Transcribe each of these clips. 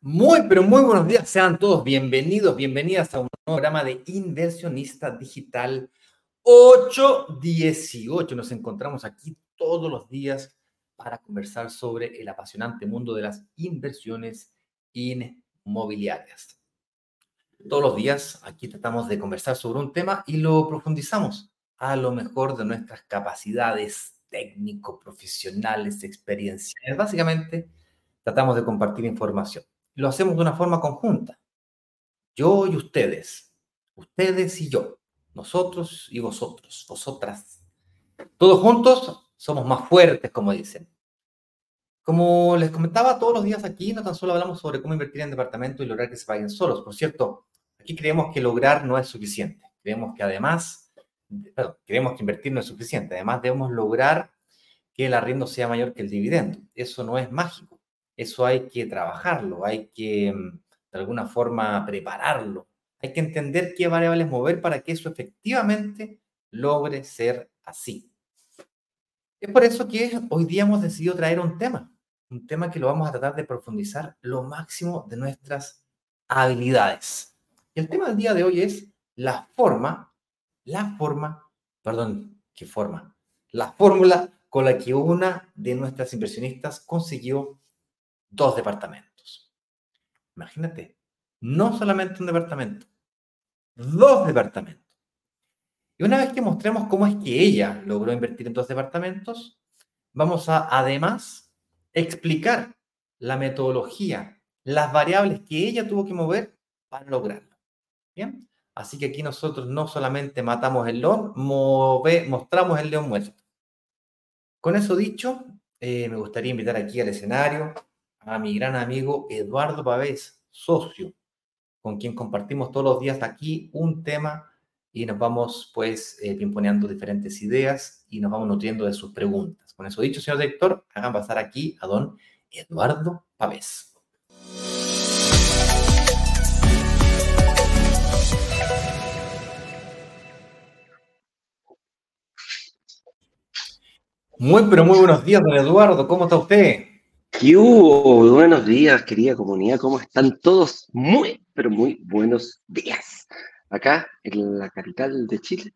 Muy, pero muy buenos días. Sean todos bienvenidos, bienvenidas a un programa de Inversionista Digital 818. Nos encontramos aquí todos los días para conversar sobre el apasionante mundo de las inversiones inmobiliarias. Todos los días aquí tratamos de conversar sobre un tema y lo profundizamos a lo mejor de nuestras capacidades técnico-profesionales, experienciales. Básicamente, tratamos de compartir información lo hacemos de una forma conjunta. Yo y ustedes, ustedes y yo, nosotros y vosotros, vosotras. Todos juntos somos más fuertes, como dicen. Como les comentaba todos los días aquí, no tan solo hablamos sobre cómo invertir en departamentos y lograr que se paguen solos. Por cierto, aquí creemos que lograr no es suficiente. Creemos que además, perdón, creemos que invertir no es suficiente. Además, debemos lograr que el arriendo sea mayor que el dividendo. Eso no es mágico eso hay que trabajarlo, hay que mm, de alguna forma prepararlo, hay que entender qué variables mover para que eso efectivamente logre ser así. Es por eso que hoy día hemos decidido traer un tema, un tema que lo vamos a tratar de profundizar lo máximo de nuestras habilidades. Y el tema del día de hoy es la forma, la forma, perdón, ¿qué forma? La fórmula con la que una de nuestras inversionistas consiguió dos departamentos. Imagínate, no solamente un departamento, dos departamentos. Y una vez que mostremos cómo es que ella logró invertir en dos departamentos, vamos a además explicar la metodología, las variables que ella tuvo que mover para lograrlo. Bien, así que aquí nosotros no solamente matamos el león, mostramos el león muerto. Con eso dicho, eh, me gustaría invitar aquí al escenario a mi gran amigo Eduardo Pavés, socio, con quien compartimos todos los días aquí un tema y nos vamos pues eh, diferentes ideas y nos vamos nutriendo de sus preguntas. Con eso dicho, señor director, hagan pasar aquí a don Eduardo Pavés. Muy, pero muy buenos días, don Eduardo. ¿Cómo está usted? ¿Qué? Buenos días, querida comunidad. ¿Cómo están todos? Muy, pero muy buenos días. Acá, en la capital de Chile,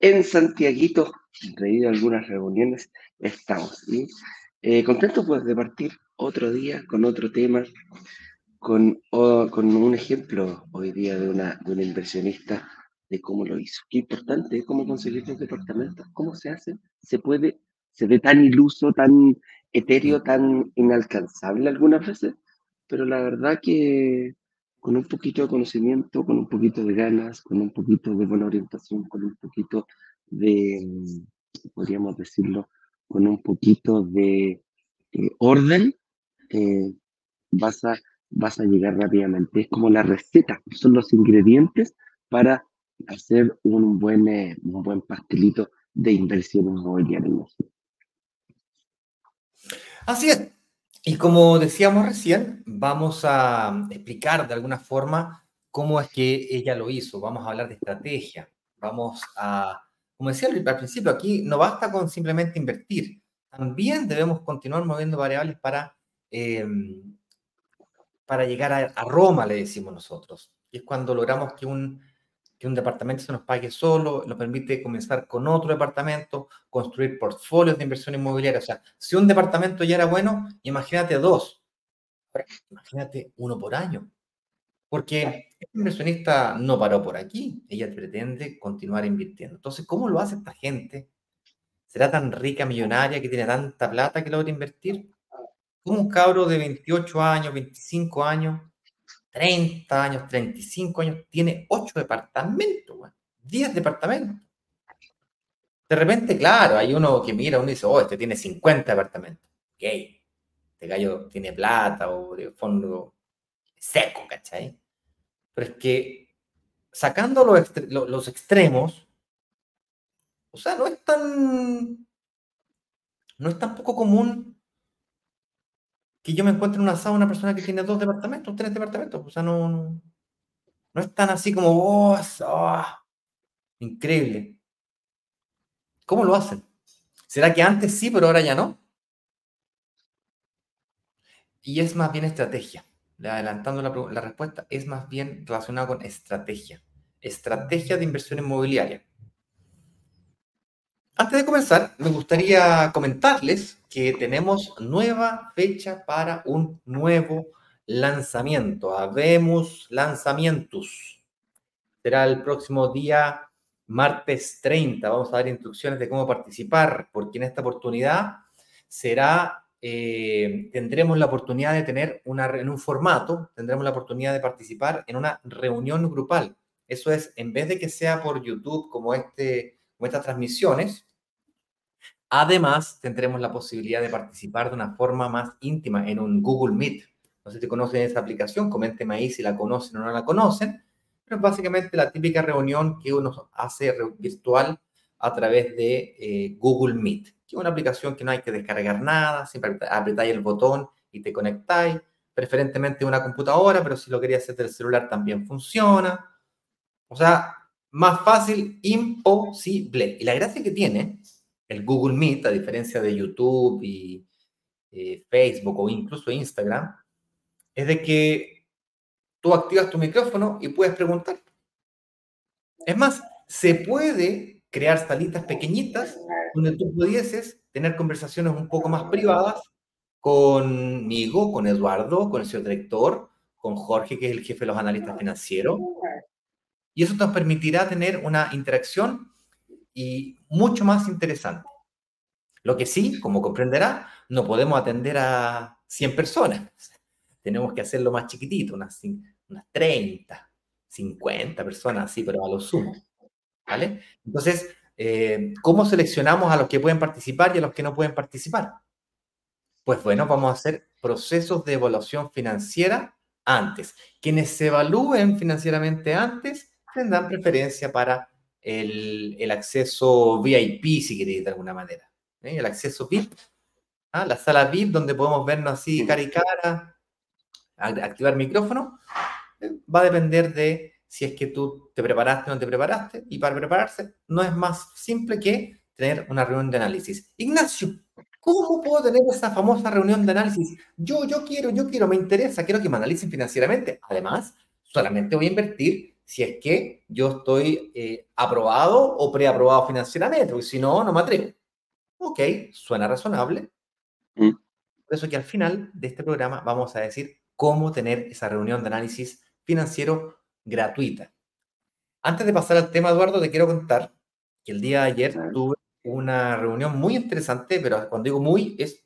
en Santiaguito, debido a algunas reuniones, estamos. ¿sí? Eh, contentos pues de partir otro día con otro tema, con, con un ejemplo hoy día de una, de una inversionista de cómo lo hizo. Qué importante es cómo conseguir los departamentos, cómo se hace, se puede, se ve tan iluso, tan etéreo, tan inalcanzable algunas veces, pero la verdad que con un poquito de conocimiento, con un poquito de ganas, con un poquito de buena orientación, con un poquito de, mm, podríamos decirlo, con un poquito de eh, orden, eh, vas, a, vas a llegar rápidamente. Es como la receta, son los ingredientes para hacer un buen, eh, un buen pastelito de inversión inmobiliaria. Así es. Y como decíamos recién, vamos a explicar de alguna forma cómo es que ella lo hizo. Vamos a hablar de estrategia. Vamos a, como decía al principio, aquí no basta con simplemente invertir. También debemos continuar moviendo variables para, em, para llegar a, a Roma, le decimos nosotros. Y es cuando logramos que un que un departamento se nos pague solo, nos permite comenzar con otro departamento, construir portfolios de inversión inmobiliaria. O sea, si un departamento ya era bueno, imagínate dos. Imagínate uno por año. Porque el inversionista no paró por aquí, ella pretende continuar invirtiendo. Entonces, ¿cómo lo hace esta gente? ¿Será tan rica, millonaria, que tiene tanta plata que logra invertir? Como un cabro de 28 años, 25 años, 30 años, 35 años, tiene 8 departamentos, 10 departamentos. De repente, claro, hay uno que mira, uno dice, oh, este tiene 50 departamentos. Ok, este gallo tiene plata o de fondo seco, ¿cachai? Pero es que sacando los, los extremos, O sea, no es tan, no es tan poco común que yo me encuentre en una sala una persona que tiene dos departamentos, tres departamentos. O sea, no, no, es tan así como, oh, oh, increíble. ¿Cómo lo hacen? ¿Será que antes sí, pero ahora ya no? Y es más bien estrategia. Adelantando la, la respuesta, es más bien relacionado con estrategia. Estrategia de inversión inmobiliaria. Antes de comenzar, me gustaría comentarles que tenemos nueva fecha para un nuevo lanzamiento. Habemos lanzamientos. Será el próximo día martes 30. Vamos a dar instrucciones de cómo participar, porque en esta oportunidad será, eh, tendremos la oportunidad de tener una, en un formato, tendremos la oportunidad de participar en una reunión grupal. Eso es, en vez de que sea por YouTube como, este, como estas transmisiones, Además, tendremos la posibilidad de participar de una forma más íntima en un Google Meet. No sé si conocen esa aplicación, coméntenme ahí si la conocen o no la conocen, pero es básicamente la típica reunión que uno hace virtual a través de eh, Google Meet, que es una aplicación que no hay que descargar nada, siempre apretáis el botón y te conectáis, preferentemente una computadora, pero si lo quería hacer del celular también funciona. O sea, más fácil, imposible. Y la gracia que tiene el Google Meet, a diferencia de YouTube y eh, Facebook o incluso Instagram, es de que tú activas tu micrófono y puedes preguntar. Es más, se puede crear salitas pequeñitas donde tú pudieses tener conversaciones un poco más privadas conmigo, con Eduardo, con el señor director, con Jorge, que es el jefe de los analistas financieros. Y eso nos permitirá tener una interacción y mucho más interesante. Lo que sí, como comprenderá, no podemos atender a 100 personas. Tenemos que hacerlo más chiquitito, unas, unas 30, 50 personas así, pero a lo sumo. ¿Vale? Entonces, eh, ¿cómo seleccionamos a los que pueden participar y a los que no pueden participar? Pues bueno, vamos a hacer procesos de evaluación financiera antes. Quienes se evalúen financieramente antes tendrán preferencia para el, acceso VIP, si queréis, de alguna manera. ¿eh? El acceso VIP, ¿ah? la sala VIP, donde podemos vernos así cara y cara, activar micrófono, eh, va a depender de si es que tú te preparaste o no te preparaste. Y para prepararse no es más simple que tener una reunión de análisis. Ignacio, ¿cómo puedo tener esa famosa reunión de análisis? Yo, yo quiero, yo quiero, me interesa, quiero que me analicen financieramente. Además, solamente voy a invertir si es que yo estoy eh, aprobado o preaprobado financieramente, porque si no, no me atrevo. Ok, suena razonable. Mm. Por eso que al final de este programa vamos a decir cómo tener esa reunión de análisis financiero gratuita. Antes de pasar al tema, Eduardo, te quiero contar que el día de ayer tuve una reunión muy interesante, pero cuando digo muy, es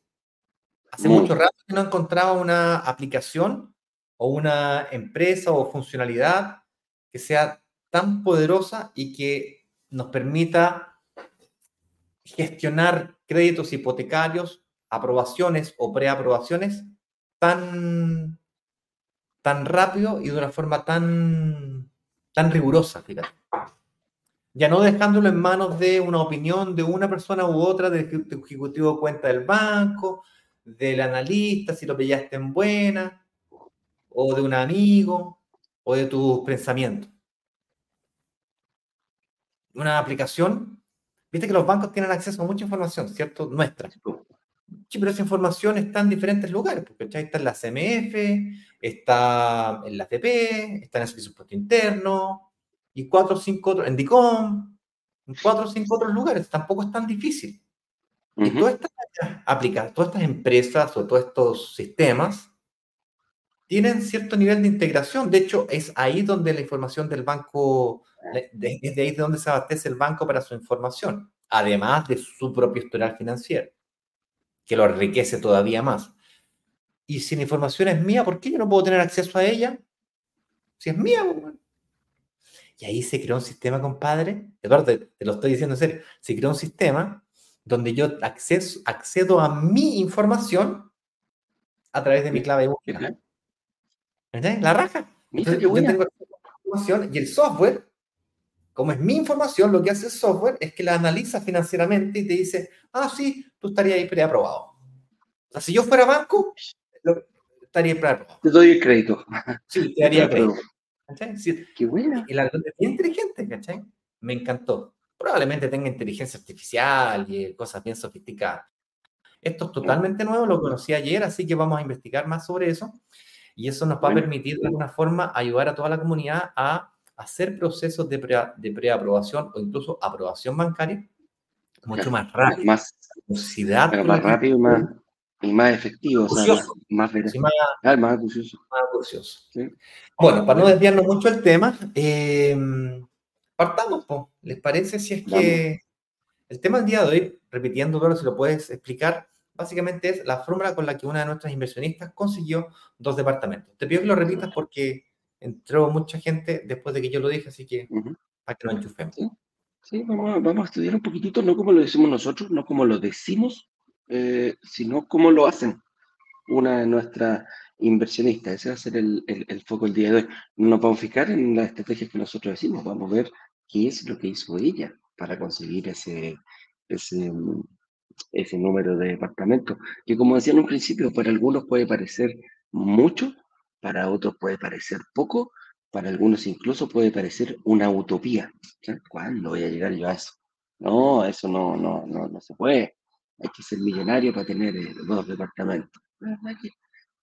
hace mucho rato que no encontraba una aplicación o una empresa o funcionalidad que sea tan poderosa y que nos permita gestionar créditos hipotecarios, aprobaciones o preaprobaciones tan, tan rápido y de una forma tan, tan rigurosa, fíjate. Ya no dejándolo en manos de una opinión de una persona u otra, del ejecutivo de cuenta del banco, del analista, si lo pillaste en buena, o de un amigo, o de tus pensamientos. Una aplicación, viste que los bancos tienen acceso a mucha información, ¿cierto? Nuestra. Sí, pero esa información está en diferentes lugares, porque está en la CMF, está en la FP, está en el Servicio Puesto Interno, y cuatro o cinco otros, en DICOM, en cuatro o cinco otros lugares, tampoco es tan difícil. Y todas estas, todas estas empresas o todos estos sistemas tienen cierto nivel de integración. De hecho, es ahí donde la información del banco, es de ahí de donde se abastece el banco para su información, además de su propio historial financiero, que lo enriquece todavía más. Y si la información es mía, ¿por qué yo no puedo tener acceso a ella? Si es mía, pues, y ahí se creó un sistema, compadre. Eduardo, te, te lo estoy diciendo en serio. Se creó un sistema donde yo acceso, accedo a mi información a través de mi clave de búsqueda. La raja. yo tengo información y el software como es mi información, lo que hace el software es que la analiza financieramente y te dice, ah, sí, tú estarías ahí preaprobado. O sea, si yo fuera banco, estaría preaprobado. Te doy el crédito. Sí, te daría crédito. Qué buena. Y la es inteligente, ¿cachai? Me encantó. Probablemente tenga inteligencia artificial y cosas bien sofisticadas. Esto es totalmente nuevo, lo conocí ayer, así que vamos a investigar más sobre eso. Y eso nos va a permitir de alguna forma ayudar a toda la comunidad a hacer procesos de, de preaprobación o incluso aprobación bancaria mucho más rápido. Más, velocidad. más rápido y más, y más efectivo. O sea, más, más, más, más acucioso. Más Bueno, para no desviarnos mucho el tema, eh, partamos, ¿les parece si es que el tema del día de hoy, repitiendo todo, si lo puedes explicar, básicamente es la fórmula con la que una de nuestras inversionistas consiguió dos departamentos. Te pido que lo repitas porque entró mucha gente después de que yo lo dije, así que para que lo enchufemos. Sí, vamos, a, estudiar un poquitito, no como lo decimos nosotros, no como lo decimos, eh, sino como lo hacen una de nuestras inversionistas. Ese va a ser el, el, foco el día de hoy. No nos vamos a fijar en las estrategias que nosotros decimos, vamos a ver qué es lo que hizo ella para conseguir ese, ese, ese número de departamentos, que como decía en un principio, para algunos puede parecer mucho, para otros puede parecer poco, para algunos incluso puede parecer una utopía. ¿Cuándo voy a llegar yo a eso? No, eso no, no, no, no se puede. Hay que ser millonario para tener eh, dos departamentos.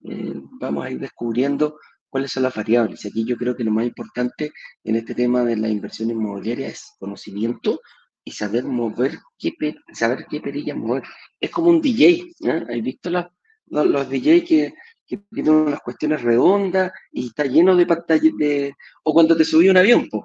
Eh, vamos a ir descubriendo cuáles son las variables. Aquí yo creo que lo más importante en este tema de la inversión inmobiliaria es conocimiento y saber mover, qué, saber qué perilla mover. Es como un DJ, ¿no? ¿Has visto los, los DJ que, que tienen unas cuestiones redondas y está lleno de pantallas de... O cuando te subí un avión, pues,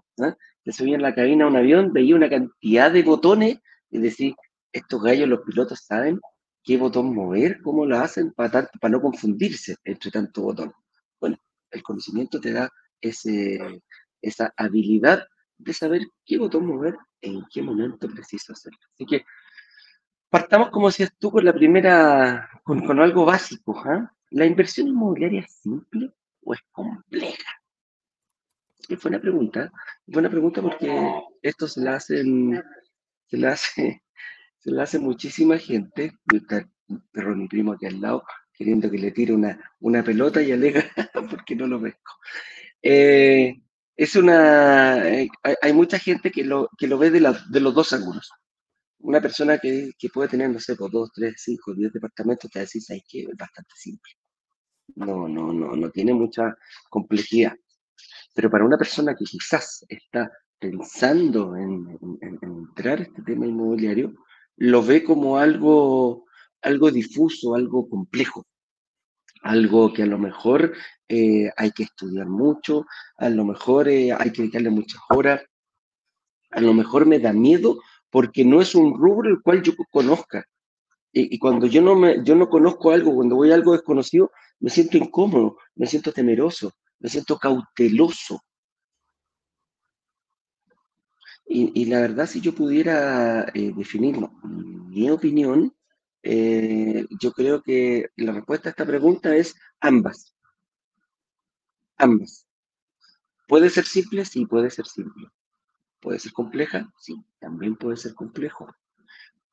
te subí en la cabina un avión, veía una cantidad de botones y decís, estos gallos, los pilotos, saben qué botón mover, cómo lo hacen para, para no confundirse entre tanto botón. Bueno, el conocimiento te da ese, esa habilidad de saber qué botón mover en qué momento preciso hacerlo. Así que partamos, como decías tú, con la primera, con, con algo básico. ¿ah? ¿La inversión inmobiliaria es simple o es compleja? Es buena pregunta. Buena pregunta porque esto se la hacen, se la hace, se la hace muchísima gente. Está perro mi primo aquí al lado queriendo que le tire una, una pelota y alega porque no lo pesco. Eh, es una, eh, hay, mucha gente que lo, que lo ve de, los dos ángulos. Una persona que, puede tener, no sé, por dos, tres, cinco, diez departamentos, te decís, ¿sabes que Es bastante simple. No, no, no, no tiene mucha complejidad. Pero para una persona que quizás está pensando en, en, entrar a este tema inmobiliario, lo ve como algo, algo difuso, algo complejo algo que a lo mejor eh, hay que estudiar mucho, a lo mejor eh, hay que dedicarle muchas horas, a lo mejor me da miedo porque no es un rubro el cual yo conozca. Y, cuando yo no, me, yo no conozco algo, cuando voy a algo desconocido, me siento incómodo, me siento temeroso, me siento cauteloso. Y, la verdad, si yo pudiera eh, definir mi opinión, eh, yo creo que la respuesta a esta pregunta es ambas. Ambas. ¿Puede ser simple? Sí, puede ser simple. ¿Puede ser compleja? Sí, también puede ser complejo.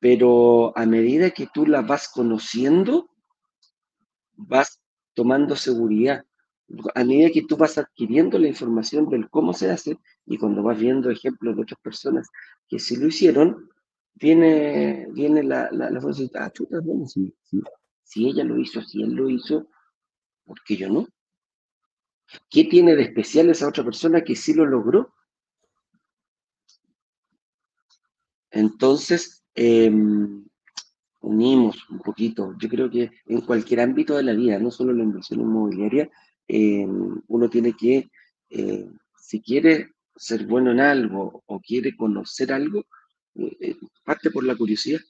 Pero a medida que tú la vas conociendo, vas tomando seguridad. A medida que tú vas adquiriendo la información del cómo se hace y cuando vas viendo ejemplos de otras personas que sí lo hicieron, viene, viene la, la, la ah, bueno, si, ella lo hizo, si él lo hizo, ¿por qué yo no? ¿Qué tiene de especial esa otra persona que sí lo logró? Entonces, em, unimos un poquito. Yo creo que en cualquier ámbito de la vida, no solo la inversión inmobiliaria, em, uno tiene que, eh, si quiere ser bueno en algo o quiere conocer algo, parte por la curiosidad.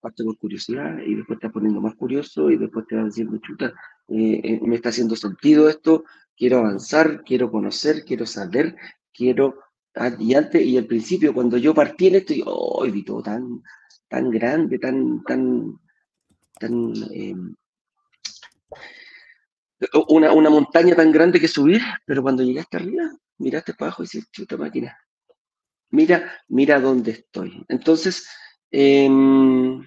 Parte por curiosidad y después te vas poniendo más curioso y después te vas diciendo, chuta, eh, eh, me está haciendo sentido esto, quiero avanzar, quiero conocer, quiero saber, quiero... Y y al principio, cuando yo partí en esto, yo, oh, vi todo tan, tan grande, tan, tan, tan... Una, una montaña tan grande que subir, pero cuando llegaste arriba, miraste para abajo y dices, chuta máquina, mira, mira dónde estoy. Entonces, em,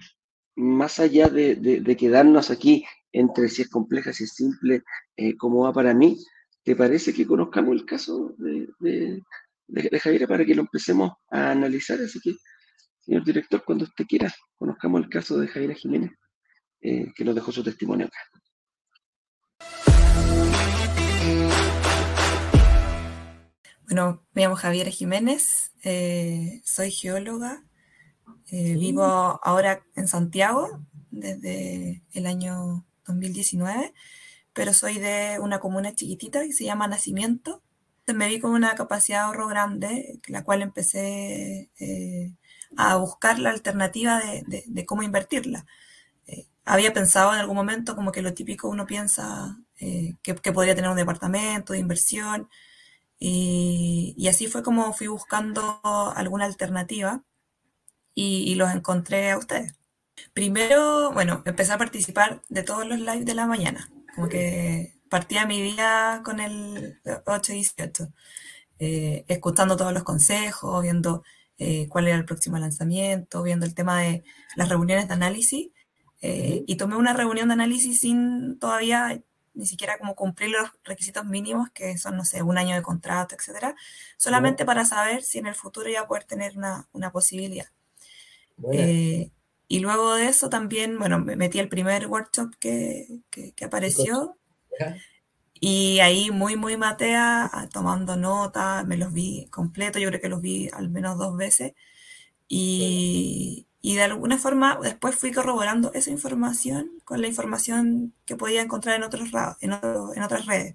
más allá de, quedarnos aquí entre si es compleja, si es simple, eh, como va para mí, ¿te parece que conozcamos el caso de, de, Javier para que lo empecemos a analizar? Así que, señor director, cuando usted quiera, conozcamos el caso de Javier Jiménez, eh, que nos dejó su testimonio acá. Bueno, me llamo Javier Jiménez, eh, soy geóloga, eh, vivo ahora en Santiago desde el año 2019, pero soy de una comuna chiquitita que se llama Nacimiento. Me vi con una capacidad de ahorro grande, la cual empecé eh, a buscar la alternativa de, cómo invertirla. había pensado en algún momento como que lo típico uno piensa que, que podría tener un departamento de inversión, y, así fue como fui buscando alguna alternativa y, los encontré a ustedes. Primero, bueno, empecé a participar de todos los lives de la mañana, como que partía mi día con el 8 y 18, eh, escuchando todos los consejos, viendo eh, cuál era el próximo lanzamiento, viendo el tema de las reuniones de análisis. Eh, y tomé una reunión de análisis sin todavía ni siquiera como cumplir los requisitos mínimos, que son, no sé, un año de contrato, etcétera, solamente para saber si en el futuro iba a poder tener una, una posibilidad. Eh, y luego de eso también, bueno, me metí al primer workshop que, que, apareció. Y ahí muy, muy matea, tomando nota, me los vi completo, yo creo que los vi al menos dos veces. Y, y de alguna forma después fui corroborando esa información con la información que podía encontrar en, otros, en, en otras redes.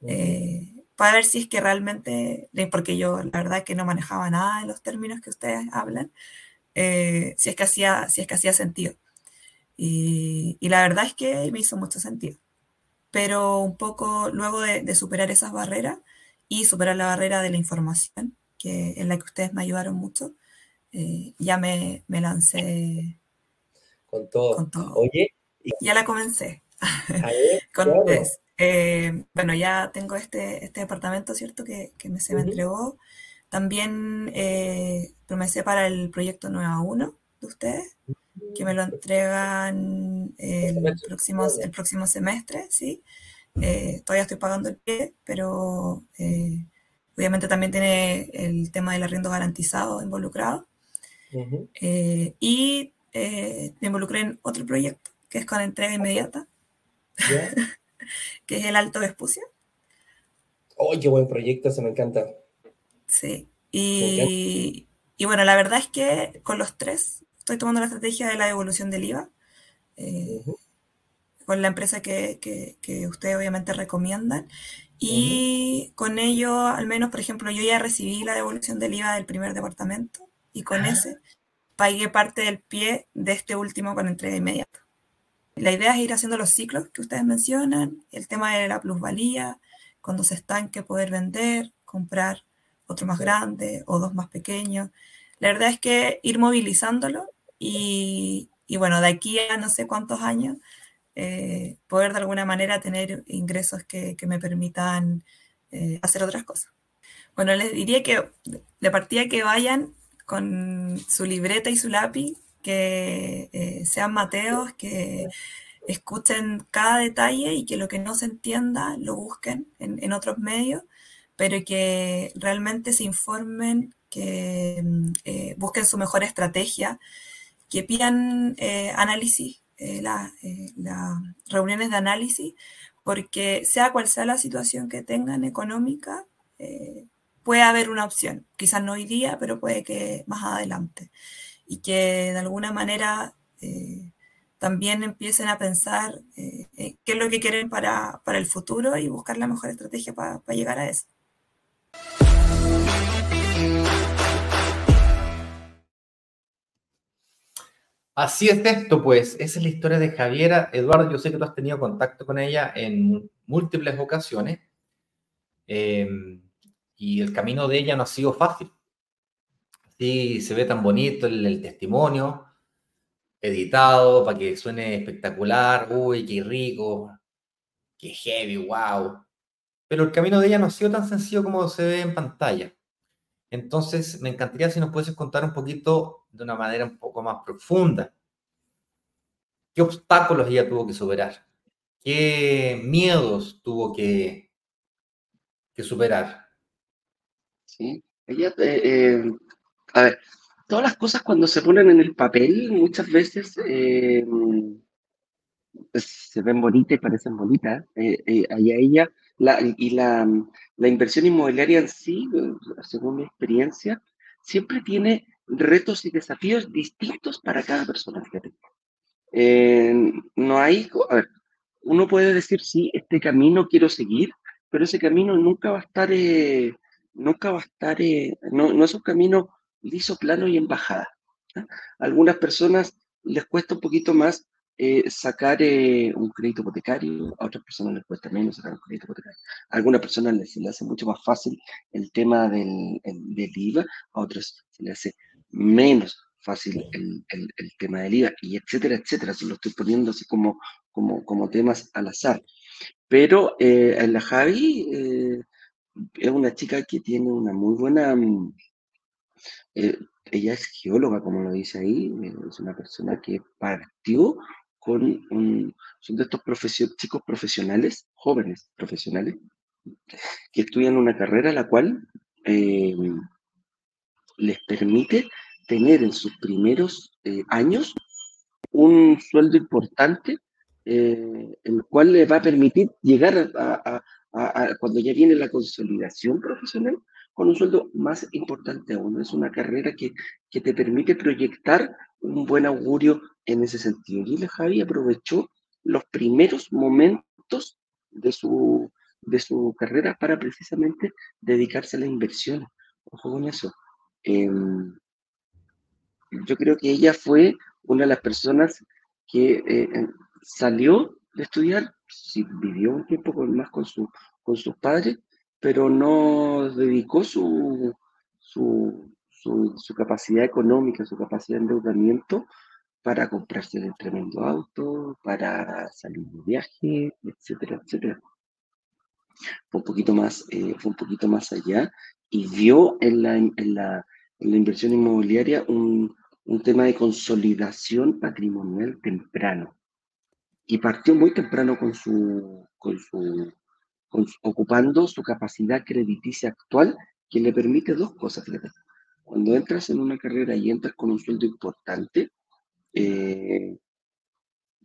Eh, para ver si es que realmente, porque yo la verdad que no manejaba nada de los términos que ustedes hablan, eh, si, es que hacía, si es que hacía sentido. Y, y, la verdad es que me hizo mucho sentido. Pero un poco luego de, de superar esas barreras y superar la barrera de la información, que, en la que ustedes me ayudaron mucho, eh, ya me, me, lancé con todo. Con todo. Oye, ya la comencé. con eh, bueno, ya tengo este, este departamento, ¿cierto? Que, que me, se me entregó. También eh, promesé para el proyecto Nueva 1 de ustedes, que me lo entregan el próximo, el próximo semestre, ¿sí? todavía estoy pagando el pie, pero obviamente también tiene el tema del arriendo garantizado involucrado. Eh, y eh, me involucré en otro proyecto, que es con entrega inmediata, que es el Alto Vespucio. ¡Oh, qué buen proyecto! Se me encanta. Sí. Y, y, bueno, la verdad es que con los tres estoy tomando la estrategia de la devolución del IVA. Eh, con la empresa que, que, que, ustedes obviamente recomiendan. Y con ello, al menos, por ejemplo, yo ya recibí la devolución del IVA del primer departamento y con ese pagué parte del pie de este último con entrega inmediata. La idea es ir haciendo los ciclos que ustedes mencionan, el tema de la plusvalía, cuando se estanque poder vender, comprar otro más grande o dos más pequeños. La verdad es que ir movilizándolo y, y bueno, de aquí a no sé cuántos años, eh, poder de alguna manera tener ingresos que, que me permitan eh, hacer otras cosas. Bueno, les diría que de partida que vayan con su libreta y su lápiz, que eh, sean mateos, que escuchen cada detalle y que lo que no se entienda lo busquen en, otros medios, pero que realmente se informen, que mm, eh, busquen su mejor estrategia, que pidan eh, análisis, las reuniones de análisis, porque sea cual sea la situación que tengan económica, puede haber una opción, quizás no hoy día, pero puede que más adelante. Y que de alguna manera eh, también empiecen a pensar eh, eh, qué es lo que quieren para, el futuro y buscar la mejor estrategia para llegar a eso. Así es esto, pues. Esa es la historia de Javiera. Eduardo, yo sé que tú has tenido contacto con ella en múltiples ocasiones. Eh, y el camino de ella no ha sido fácil. Sí, se ve tan bonito el, testimonio, editado para que suene espectacular, uy, qué rico, qué heavy, wow. pero el camino de ella no ha sido tan sencillo como se ve en pantalla. Entonces, me encantaría si nos puedes contar un poquito de una manera un poco más profunda. ¿Qué obstáculos ella tuvo que superar? ¿Qué miedos tuvo que, que superar? Sí, ella, eh, eh, a ver, todas las cosas cuando se ponen en el papel, muchas veces eh, pues, se ven bonitas y parecen bonitas. allá ella, y la, la, inversión inmobiliaria en sí, según mi experiencia, siempre tiene retos y desafíos distintos para cada persona. no hay, a ver, uno puede decir, sí, este camino quiero seguir, pero ese camino nunca va a estar, nunca va a estar, no, no es un camino liso, plano y en bajada. A algunas personas les cuesta un poquito más eh, sacar eh, un crédito hipotecario, a otras personas les cuesta menos sacar un crédito hipotecario. Algunas personas les, les hace mucho más fácil el tema del, del IVA, a otras se les hace menos fácil el, el, tema del IVA, y etcétera, etcétera. Se lo estoy poniendo así como, como, como temas al azar. Pero eh, la Javi eh, es una chica que tiene una muy buena mm, eh, ella es geóloga, como lo dice ahí, eh, es una persona que partió con un, son de estos chicos profesionales, jóvenes profesionales, que estudian una carrera la cual eh, les permite tener en sus primeros años un sueldo importante, el cual les va a permitir llegar a, cuando ya viene la consolidación profesional, con un sueldo más importante aún. Es una carrera que, que te permite proyectar un buen augurio en ese sentido. Y la Javi aprovechó los primeros momentos de su, de su carrera para precisamente dedicarse a la inversión. Ojo con eso. Em, yo creo que ella fue una de las personas que eh, salió de estudiar, si vivió un tiempo más con, su, con sus padres, pero no dedicó su, su, su, capacidad económica, su capacidad de endeudamiento para comprarse el tremendo auto, para salir de viaje, etcétera, etcétera. Fue un poquito más, eh, fue un poquito más allá y vio en la, en la, en la inversión inmobiliaria un, un tema de consolidación patrimonial temprano. Y partió muy temprano con su, con su ocupando su capacidad crediticia actual, que le permite dos cosas. Cuando entras en una carrera y entras con un sueldo importante, eh,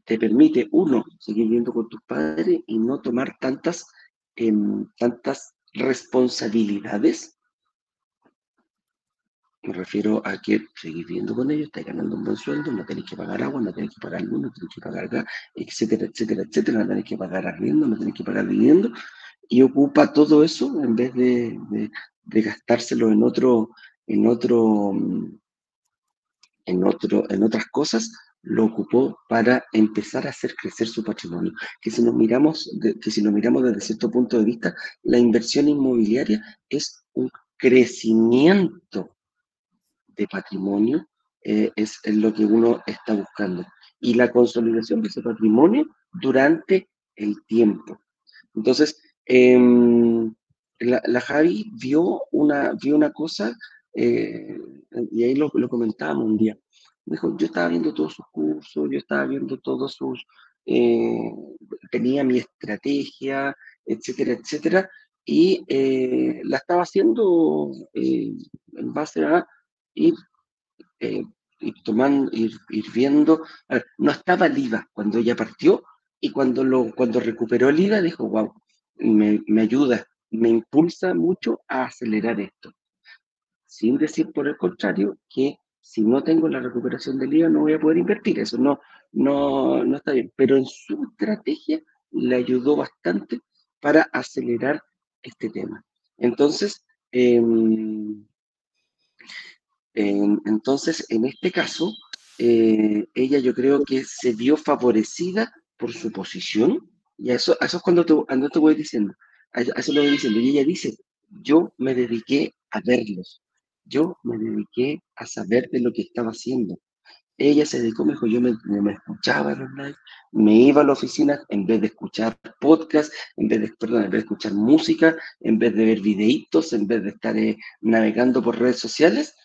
te permite, uno, seguir viviendo con tus padres y no tomar tantas, em, tantas responsabilidades me refiero a que seguís viviendo con ellos, estáis ganando un buen sueldo, no tenéis que pagar agua, no tenéis que pagar luz, no tenéis que pagar gas, etcétera, etcétera, etcétera, no tenéis que pagar arriendo, no tenéis que pagar viviendo, y ocupa todo eso en vez de, de, gastárselo en otro, en otro, en otro, en otras cosas, lo ocupó para empezar a hacer crecer su patrimonio. Que si nos miramos, que si nos miramos desde cierto punto de vista, la inversión inmobiliaria es un crecimiento de patrimonio eh, es, lo que uno está buscando. Y la consolidación de ese patrimonio durante el tiempo. Entonces, em, la, Javi vio una, vio una cosa, eh, y ahí lo, lo comentábamos un día. Dijo, yo estaba viendo todos sus cursos, yo estaba viendo todos sus, eh, tenía mi estrategia, etcétera, etcétera, y la estaba haciendo en base a ir, eh, tomando, ir, viendo. no estaba el IVA cuando ella partió y cuando, lo, cuando recuperó el IVA dijo, wow, me, me ayuda, me impulsa mucho a acelerar esto. Sin decir por el contrario que si no tengo la recuperación del IVA no voy a poder invertir, eso no, no, no está bien, pero en su estrategia le ayudó bastante para acelerar este tema. Entonces, eh, entonces, en este caso, eh, ella yo creo que se vio favorecida por su posición, y a eso, eso es cuando te, cuando te voy diciendo, eso lo voy diciendo, y ella dice, yo me dediqué a verlos, yo me dediqué a saber de lo que estaba haciendo. ella se dedicó, me dijo, yo me, me escuchaba en online, me iba a la oficina en vez de escuchar podcast, en vez de, perdón, en vez de escuchar música, en vez de ver videitos, en vez de estar eh, navegando por redes sociales,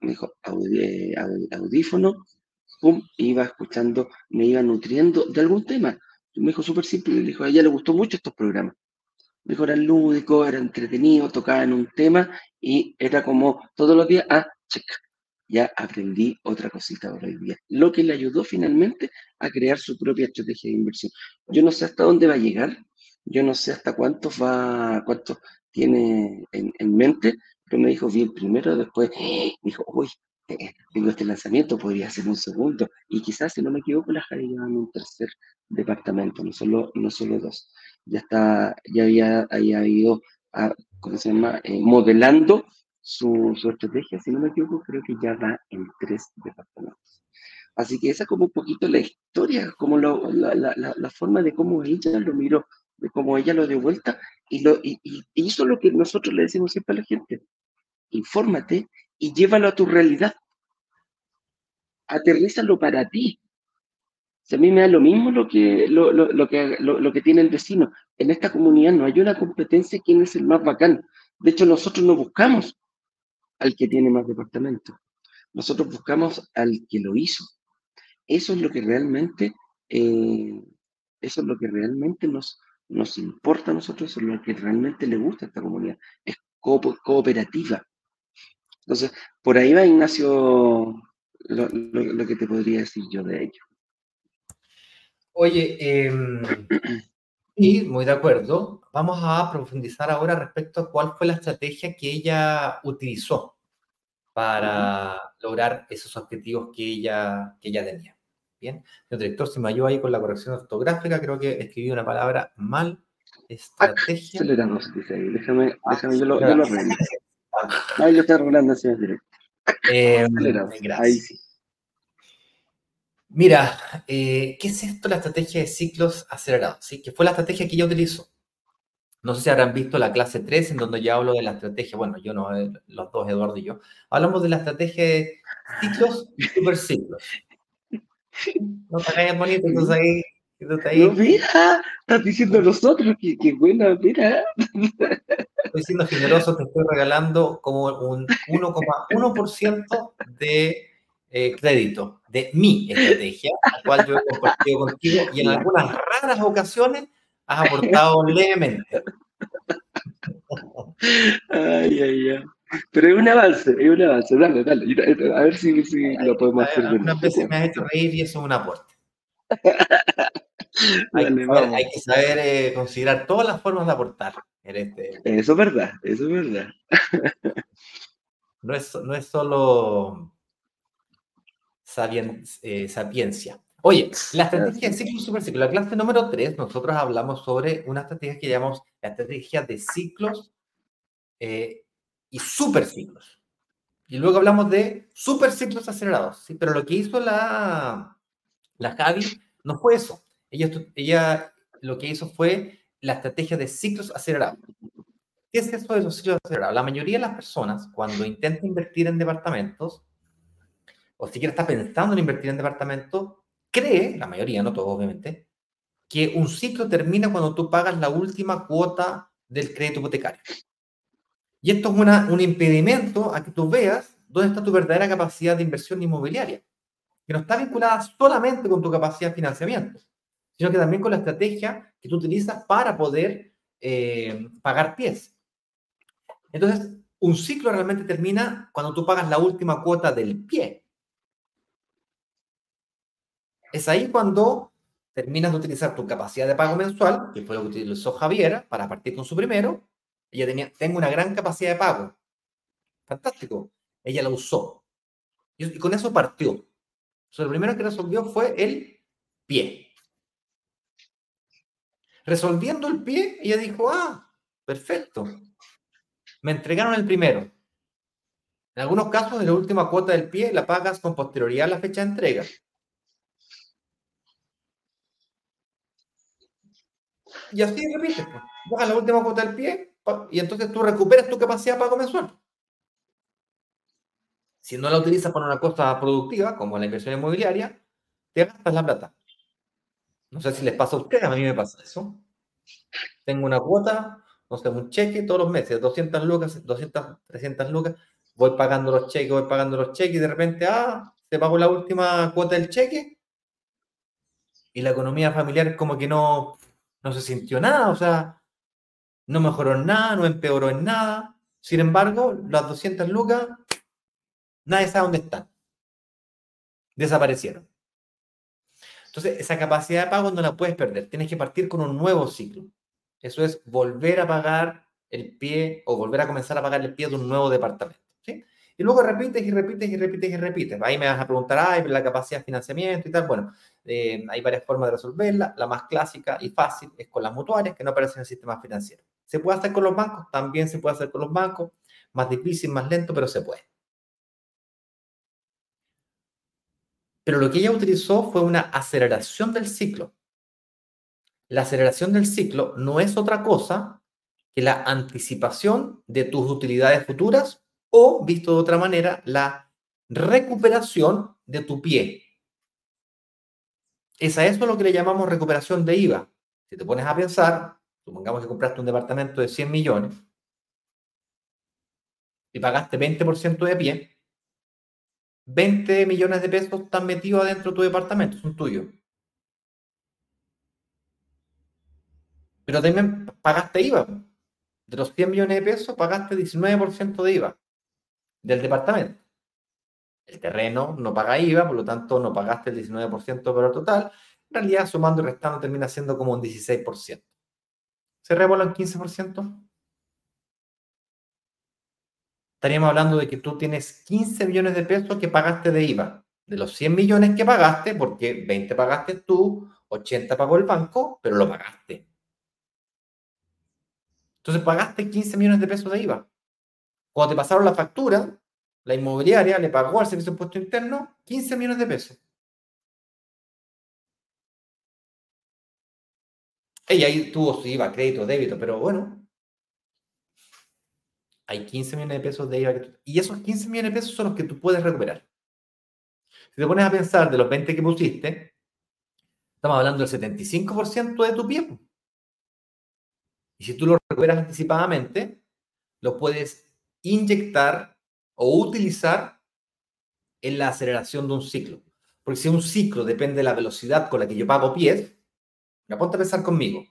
me dijo, eh, audífono, pum, iba escuchando, me iba nutriendo de algún tema. Me dijo súper simple, me dijo, a ella le gustó mucho estos programas. Me dijo, era lúdico, era entretenido, tocaba en un tema y era como todos los días, ah, check, ya aprendí otra cosita por día. Lo que le ayudó finalmente a crear su propia estrategia de inversión. Yo no sé hasta dónde va a llegar, yo no sé hasta cuántos va, cuántos tiene en, en mente, pero me dijo, vi el primero, después dijo, uy, eh, tengo este lanzamiento, podría ser un segundo, y quizás, si no me equivoco, la Jari en un tercer departamento, no solo, no solo dos. Ya está, ya había, había ido, a, ¿cómo se llama?, eh, modelando su, su, estrategia, si no me equivoco, creo que ya va en tres departamentos. Así que esa como un poquito la historia, como lo, la, la, la, forma de cómo ella lo miró, de cómo ella lo dio vuelta, y, lo, y, y hizo lo que nosotros le decimos siempre a la gente, infórmate y llévalo a tu realidad. Aterrízalo para ti. a mí me da lo mismo lo que, lo, lo, lo que, lo, que tiene el vecino. En esta comunidad no hay una competencia quién es el más bacán. De hecho, nosotros no buscamos al que tiene más departamentos. Nosotros buscamos al que lo hizo. Eso es lo que realmente, eh, eso es lo que realmente nos, nos importa a nosotros, eso es lo que realmente le gusta a esta comunidad. Es cooperativa. Entonces, por ahí va Ignacio lo, que te podría decir yo de ello. Oye, y em, muy de acuerdo. Vamos a profundizar ahora respecto a cuál fue la estrategia que ella utilizó para lograr esos objetivos que ella, que ella tenía. Bien, el director, si me ayuda ahí con la corrección ortográfica, creo que escribí una palabra mal. Estrategia. Aceleramos, dice ahí. Déjame, déjame yo lo, yo lo arreglo. Ahí lo está rolando así directo. Eh, Ahí sí. Mira, eh, ¿qué es esto la estrategia de ciclos acelerados? ¿Sí? Que fue la estrategia que yo utilizo. No sé si habrán visto la clase 3 en donde yo hablo de la estrategia, bueno, yo no, eh, los dos, Eduardo y yo, hablamos de la estrategia de ciclos y superciclos. No te hagas bonito, entonces ahí no, mira, estás diciendo nosotros, que, que buena, mira. Estoy siendo generoso, te estoy regalando como un 1,1% de eh, crédito de mi estrategia, la cual yo he compartido contigo y en algunas raras ocasiones has aportado levemente. Ay, ay, ay. Pero es un avance, es un avance. Dale, dale. A ver si, si lo podemos hacer. Algunas veces me has hecho reír y eso es un aporte. hay, que saber, eh, considerar todas las formas de aportar. Este... Eso es verdad, eso es verdad. no, es, no es solo eh, sapiencia. Oye, la estrategia de ciclo superciclo. La clase número 3, nosotros hablamos sobre una estrategia que llamamos la estrategia de ciclos eh, y superciclos. Y luego hablamos de superciclos acelerados. ¿sí? Pero lo que hizo la, la Javi no fue eso. Ella, ella lo que hizo fue la estrategia de ciclos acelerados. ¿Qué es eso de los ciclos acelerados? La mayoría de las personas, cuando intenta invertir en departamentos, o siquiera está pensando en invertir en departamentos, cree, la mayoría, no todos obviamente, que un ciclo termina cuando tú pagas la última cuota del crédito hipotecario. Y esto es una, un impedimento a que tú veas dónde está tu verdadera capacidad de inversión inmobiliaria, que no está vinculada solamente con tu capacidad de financiamiento, sino que también con la estrategia que tú utilizas para poder eh, pagar pies. Entonces, un ciclo realmente termina cuando tú pagas la última cuota del pie. Es ahí cuando terminas de utilizar tu capacidad de pago mensual, que fue lo que utilizó Javier para partir con su primero. Ella tenía, tengo una gran capacidad de pago. Fantástico. Ella la usó. Y, con eso partió. O lo primero que resolvió fue el pie. Resolviendo el pie, ella dijo, ah, perfecto. Me entregaron el primero. En algunos casos, en la última cuota del pie la pagas con posterioridad a la fecha de entrega. Y así repites, pues. La última cuota del pie y entonces tú recuperas tu capacidad de pago mensual. Si no la utilizas para una cosa productiva, como la inversión inmobiliaria, te gastas la plata. No sé si les pasa a ustedes, a mí me pasa eso. Tengo una cuota, no sé, un cheque todos los meses, 200 lucas, 200, 300 lucas, voy pagando los cheques, voy pagando los cheques y de repente, ah, se pagó la última cuota del cheque y la economía familiar como que no, no se sintió nada, o sea, no mejoró en nada, no empeoró en nada. Sin embargo, las 200 lucas, nadie sabe dónde están. Desaparecieron. Entonces, esa capacidad de pago no la puedes perder. Tienes que partir con un nuevo ciclo. Eso es volver a pagar el pie o volver a comenzar a pagar el pie de un nuevo departamento. ¿sí? Y luego repites y repites y repites y repites. Ahí me vas a preguntar, ay, la capacidad de financiamiento y tal. Bueno, eh, hay varias formas de resolverla. La más clásica y fácil es con las mutuarias que no aparecen en el sistema financiero. ¿Se puede hacer con los bancos? También se puede hacer con los bancos. Más difícil, más lento, pero se puede. Pero lo que ella utilizó fue una aceleración del ciclo. La aceleración del ciclo no es otra cosa que la anticipación de tus utilidades futuras o, visto de otra manera, la recuperación de tu pie. Es a eso lo que le llamamos recuperación de IVA. Si te pones a pensar, supongamos que compraste un departamento de 100 millones y pagaste 20% de pie, 20 millones de pesos están metidos adentro de tu departamento, son tuyos. Pero también pagaste IVA. De los 100 millones de pesos, pagaste 19% de IVA del departamento. El terreno no paga IVA, por lo tanto no pagaste el 19% por el total. En realidad, sumando y restando, termina siendo como un 16%. ¿Se revuelve en 15%? Estaríamos hablando de que tú tienes 15 millones de pesos que pagaste de IVA. De los 100 millones que pagaste, porque 20 pagaste tú, 80 pagó el banco, pero lo pagaste. Entonces pagaste 15 millones de pesos de IVA. Cuando te pasaron la factura, la inmobiliaria le pagó al Servicio de Impuesto Interno 15 millones de pesos. Ella ahí tuvo su IVA, crédito, débito, pero bueno, hay 15 millones de pesos de IVA. y esos 15 millones de pesos son los que tú puedes recuperar. Si te pones a pensar de los 20 que pusiste, estamos hablando del 75% de tu pie. Y si tú lo recuperas anticipadamente, lo puedes inyectar o utilizar en la aceleración de un ciclo. Porque si un ciclo depende de la velocidad con la que yo pago pies, me ponte a pensar conmigo.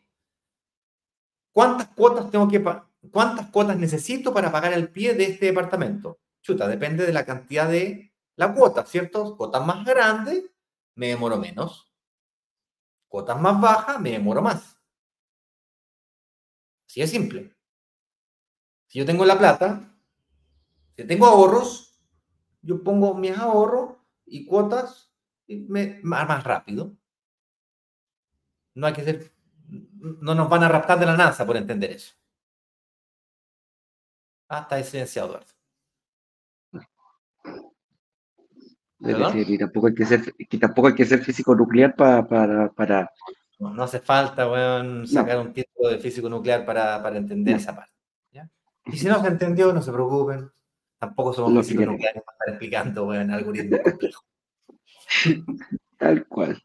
¿Cuántas cuotas tengo que ¿Cuántas cuotas necesito para pagar el pie de este departamento? Chuta, depende de la cantidad de la cuota, ¿cierto? Cuotas más grandes, me demoro menos. Cuotas más bajas, me demoro más. Así es simple. Si yo tengo la plata, si tengo ahorros, yo pongo mis ahorros y cuotas y me, más, más rápido. No hay que ser, no nos van a raptar de la NASA por entender eso. Ah, está silenciado, Eduardo. Y tampoco, hay que ser, tampoco hay que ser físico nuclear para, para, no, hace falta, weón, sacar un título de físico nuclear para, entender esa parte. Y si no se entendió, no se preocupen. Tampoco somos físicos nucleares para estar explicando, weón, algoritmos complejos. Tal cual.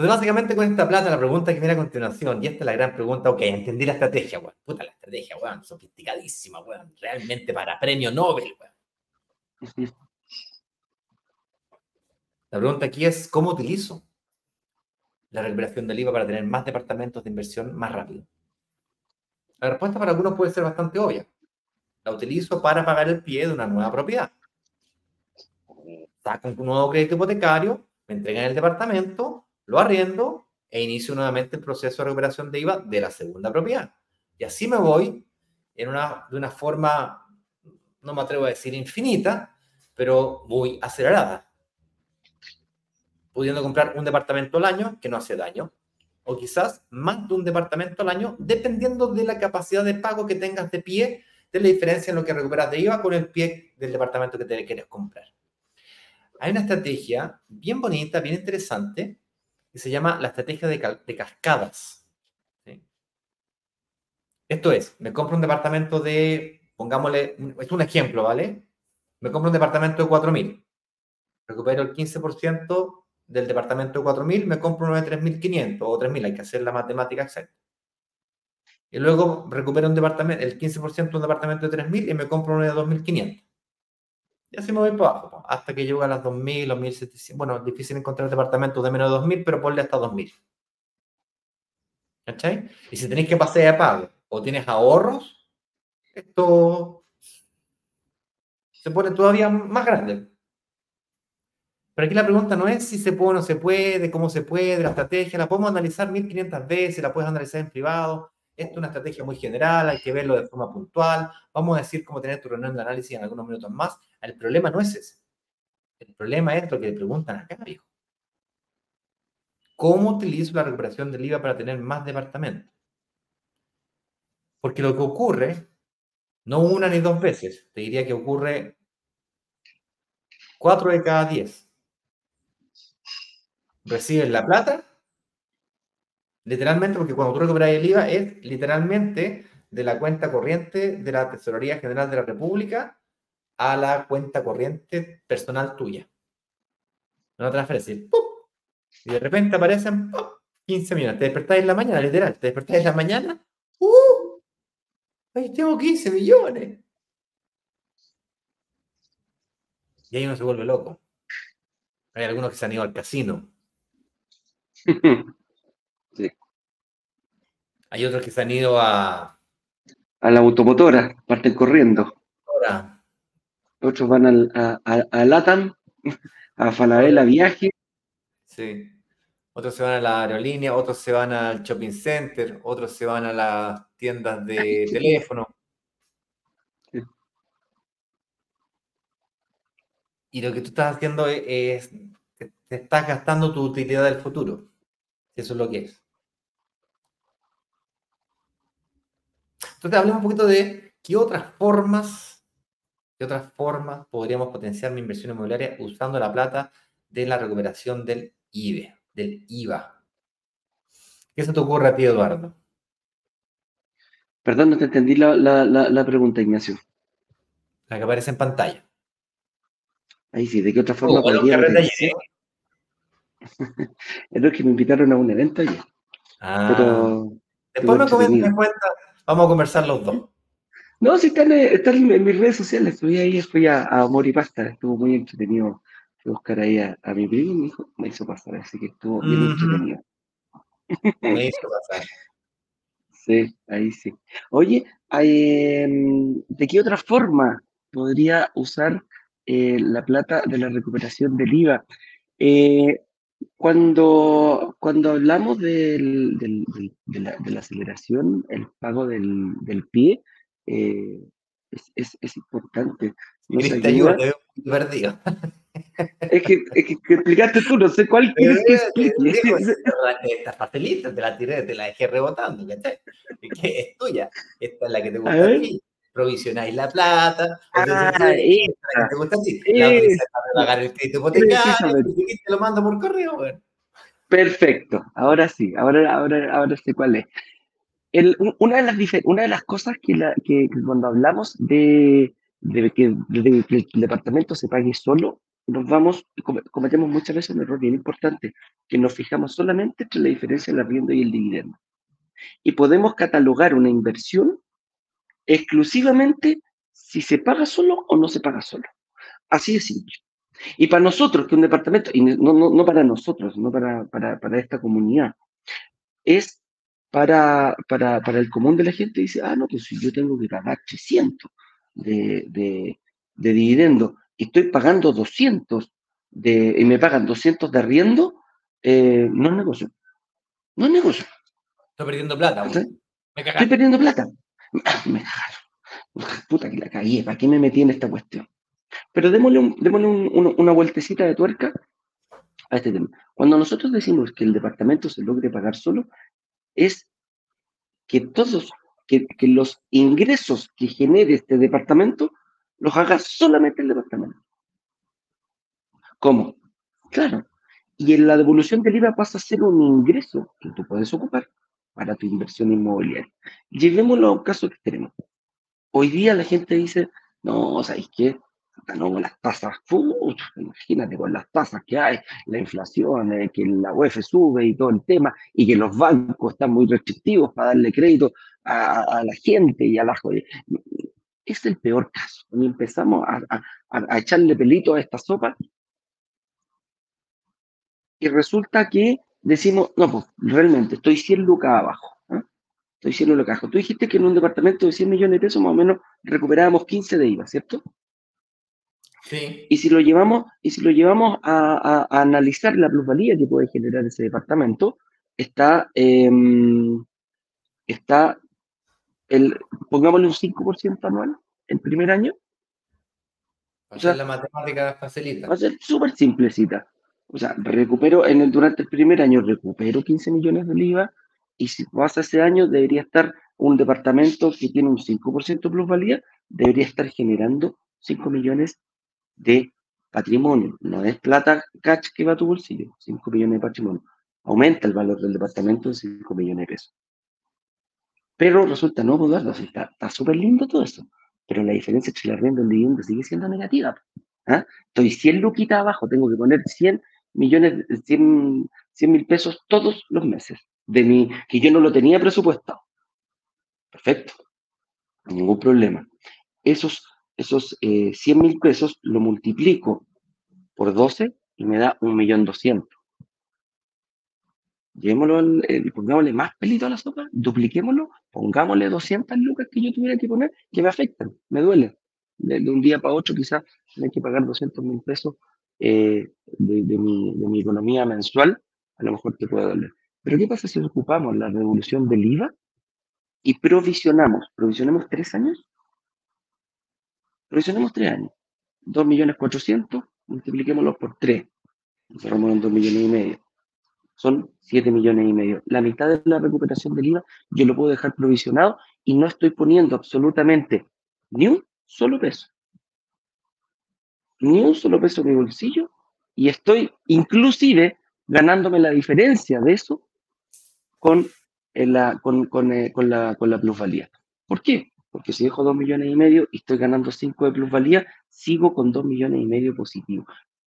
Entonces, básicamente con esta plata, la pregunta que viene a continuación, y esta es la gran pregunta, ok, entendí la estrategia, weón. Puta, la estrategia, weón, sofisticadísima, weón. Realmente para premio Nobel, weón. La pregunta aquí es, ¿cómo utilizo la recuperación del IVA para tener más departamentos de inversión más rápido? La respuesta para algunos puede ser bastante obvia. La utilizo para pagar el pie de una nueva propiedad. Saco un nuevo crédito hipotecario, me entregan el departamento, lo arriendo e inicio nuevamente el proceso de recuperación de IVA de la segunda propiedad. Y así me voy en una, de una forma, no me atrevo a decir infinita, pero muy acelerada pudiendo comprar un departamento al año que no hace daño, o quizás más de un departamento al año, dependiendo de la capacidad de pago que tengas de pie, de la diferencia en lo que recuperas de IVA con el pie del departamento que te quieres comprar. Hay una estrategia bien bonita, bien interesante, que se llama la estrategia de, cascadas. Esto es, me compro un departamento de, pongámosle, es un ejemplo, ¿vale? Me compro un departamento de 4.000. Recupero el 15% del departamento de 4.000, me compro uno de 3.500 o 3.000, hay que hacer la matemática exacta. Y luego recupero un departamento, el 15% de un departamento de 3.000 y me compro uno de 2.500. Y así me voy para abajo, hasta que llego a las 2.000 los 1.700. Bueno, difícil encontrar departamentos de menos de 2.000, pero ponle hasta 2.000. ¿Cachai? Y si tenéis que pasar a pago o tienes ahorros, esto se pone todavía más grande. Pero aquí la pregunta no es si se puede o no se puede, cómo se puede, la estrategia, la podemos analizar 1500 veces, la puedes analizar en privado. Esto es una estrategia muy general, hay que verlo de forma puntual. Vamos a decir cómo tener tu reunión de análisis en algunos minutos más. El problema no es ese. El problema es lo que le preguntan acá, viejo. ¿Cómo utilizo la recuperación del IVA para tener más departamentos? Porque lo que ocurre, no una ni dos veces, te diría que ocurre cuatro de cada diez. Reciben la plata, literalmente, porque cuando tú recuperas el IVA es literalmente de la cuenta corriente de la Tesorería General de la República a la cuenta corriente personal tuya. Una transferencia. ¡pum! Y de repente aparecen 15 millones. Te despertáis en la mañana, literal. Te despertáis en la mañana. ¡Uh! Ahí tengo 15 millones. Y ahí uno se vuelve loco. Hay algunos que se han ido al casino. Sí. Hay otros que se han ido a. A la automotora, parten corriendo. Ahora, Otros van al, a, a, a Latam, a Falabella Viaje. sí. Otros se van a la aerolínea, otros se van al shopping center, otros se van a las tiendas de teléfono. Sí. Y lo que tú estás haciendo es, es- te estás gastando tu utilidad del futuro. Eso es lo que es. Entonces hablemos un poquito de qué otras formas, qué otras formas podríamos potenciar mi inversión inmobiliaria usando la plata de la recuperación del IVE, del IVA. ¿Qué se te ocurre a ti, Eduardo? Perdón, no te entendí la, la, la, la pregunta, Ignacio. La que aparece en pantalla. Ahí sí, ¿de qué otra forma Oh, podría? Es que me invitaron a un evento ayer, Ah, pero después me, estuvo comen- me entretenido. Vamos a conversar los dos. No, sí están, eh, están en mis redes sociales. Fui ahí, fui a, a Amor y Pasta, estuvo muy entretenido. Fui a buscar ahí a, a mi primo y mi hijo me hizo pasar, así que estuvo bien entretenido. Me hizo pasar. Sí, ahí sí. Oye, em, ¿de qué otra forma podría usar eh, la plata de la recuperación del IVA? Eh, cuando, cuando hablamos del- del- del- de, la, de la aceleración, el pago del, pie, eh, es, es- es importante. Nos ayuda, ayuda. te veo perdido. Es que, es que, que explicaste tú, no sé cuál quieres que explique. Digo, Esta facilita, te la tiré, te la dejé rebotando, ¿cachai? Es que es tuya. Esta es la que te gusta A a, ti. Provisionáis la plata. entonces, Ah, sí, te gusta a ti. La esa. utilizas para pagar el crédito hipotecario, Precisamente. y te lo mando por correo, bueno. Perfecto, ahora sí, ahora, ahora, ahora sé cuál es. El- un- una, de las, una de las cosas que, la- que- cuando hablamos de, de que, de el departamento se pague solo, nos vamos, come- cometemos muchas veces un error bien importante, que nos fijamos solamente entre la diferencia del arriendo y el dividendo. Y podemos catalogar una inversión exclusivamente si se paga solo o no se paga solo. Así de simple. Y para nosotros, que un departamento, y no, no, no para nosotros, no para, para, para esta comunidad, es para, para, para el común de la gente, dice, ah, no, pues si yo tengo que pagar 300 de, de, de dividendo y estoy pagando 200 de, y me pagan 200 de arriendo, eh, no es negocio. No es negocio. Estoy perdiendo plata. Me Estoy perdiendo plata. Me cagaron. Puta que la cagué, ¿para qué me metí en esta cuestión? Pero démosle, un- démosle un- un- una vueltecita de tuerca a este tema. Cuando nosotros decimos que el departamento se logre pagar solo, es que todos, que, que los ingresos que genere este departamento los haga solamente el departamento. ¿Cómo? Claro. Y en la devolución del IVA pasa a ser un ingreso que tú puedes ocupar para tu inversión inmobiliaria. Llevémoslo a un caso extremo. Hoy día la gente dice, no, ¿sabéis qué? no, con las tasas, imagínate con las tasas que hay, la inflación, eh, que la UEF sube y todo el tema, y que los bancos están muy restrictivos para darle crédito a, la gente y a las... Es el peor caso. Y empezamos a, echarle pelito a esta sopa y resulta que decimos, no, pues realmente estoy 100 lucas abajo. ¿eh? Estoy 100 lucas abajo. Tú dijiste que en un departamento de 100 millones de pesos más o menos recuperábamos 15 de IVA, ¿cierto? Y si lo llevamos, y si lo llevamos a, analizar la plusvalía que puede generar ese departamento, está, em, está el, pongámosle un 5% anual el primer año. O sea, la matemática facilita. Va a ser súper simplecita. O sea, recupero en el, durante el primer año, recupero 15 millones del IVA y si pasa ese año debería estar un departamento que tiene un 5% de plusvalía, debería estar generando 5 millones de patrimonio. No es plata cash que va a tu bolsillo, 5 millones de patrimonio. Aumenta el valor del departamento en 5 millones de pesos. Pero resulta, no, pues está súper lindo todo eso. Pero la diferencia entre la renta y el dividendo sigue siendo negativa. ¿ah? Estoy 100 luquitas abajo, tengo que poner 100 millones, 100 mil pesos todos los meses, de mi, que yo no lo tenía presupuestado. Perfecto, ningún problema. Esos esos eh, 100 mil pesos lo multiplico por 12 y me da 1.200.000. Llevémoslo, eh, pongámosle más pelito a la sopa, dupliquémoslo, pongámosle 200 lucas que yo tuviera que poner, que me afectan, me duele. De, un día para otro quizás tener que pagar 200 mil pesos eh, de, mi, de mi economía mensual, a lo mejor te puede doler. Pero ¿qué pasa si ocupamos la revolución del IVA y provisionamos? ¿Provisionamos tres años? Provisionemos tres años. 2.400.000, multipliquémoslo por 3. Cerramos en 2 millones y medio. Son 7 millones y medio. La mitad de la recuperación del IVA yo lo puedo dejar provisionado y no estoy poniendo absolutamente ni un solo peso. Ni un solo peso en mi bolsillo y estoy inclusive ganándome la diferencia de eso con, eh, la, con, eh, con, la, con la plusvalía. ¿Por qué? Porque si dejo 2 millones y medio y estoy ganando 5 de plusvalía, sigo con 2 millones y medio positivo.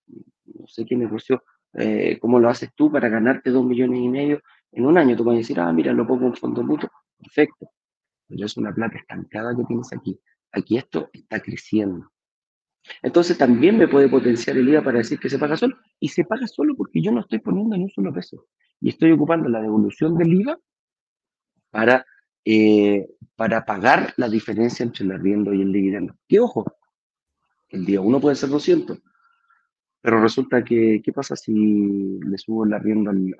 No sé qué negocio, eh, cómo lo haces tú para ganarte 2 millones y medio en un año. Tú puedes decir, ah, mira, lo pongo en fondo mutuo. Perfecto. Pero es una plata estancada que tienes aquí. Aquí esto está creciendo. Entonces también me puede potenciar el IVA para decir que se paga solo. Y se paga solo porque yo no estoy poniendo ni un solo peso. Y estoy ocupando la devolución del IVA para eh, para pagar la diferencia entre el arriendo y el dividendo. Que ojo, el día uno puede ser 200, pero resulta que, ¿qué pasa si le subo el arriendo al,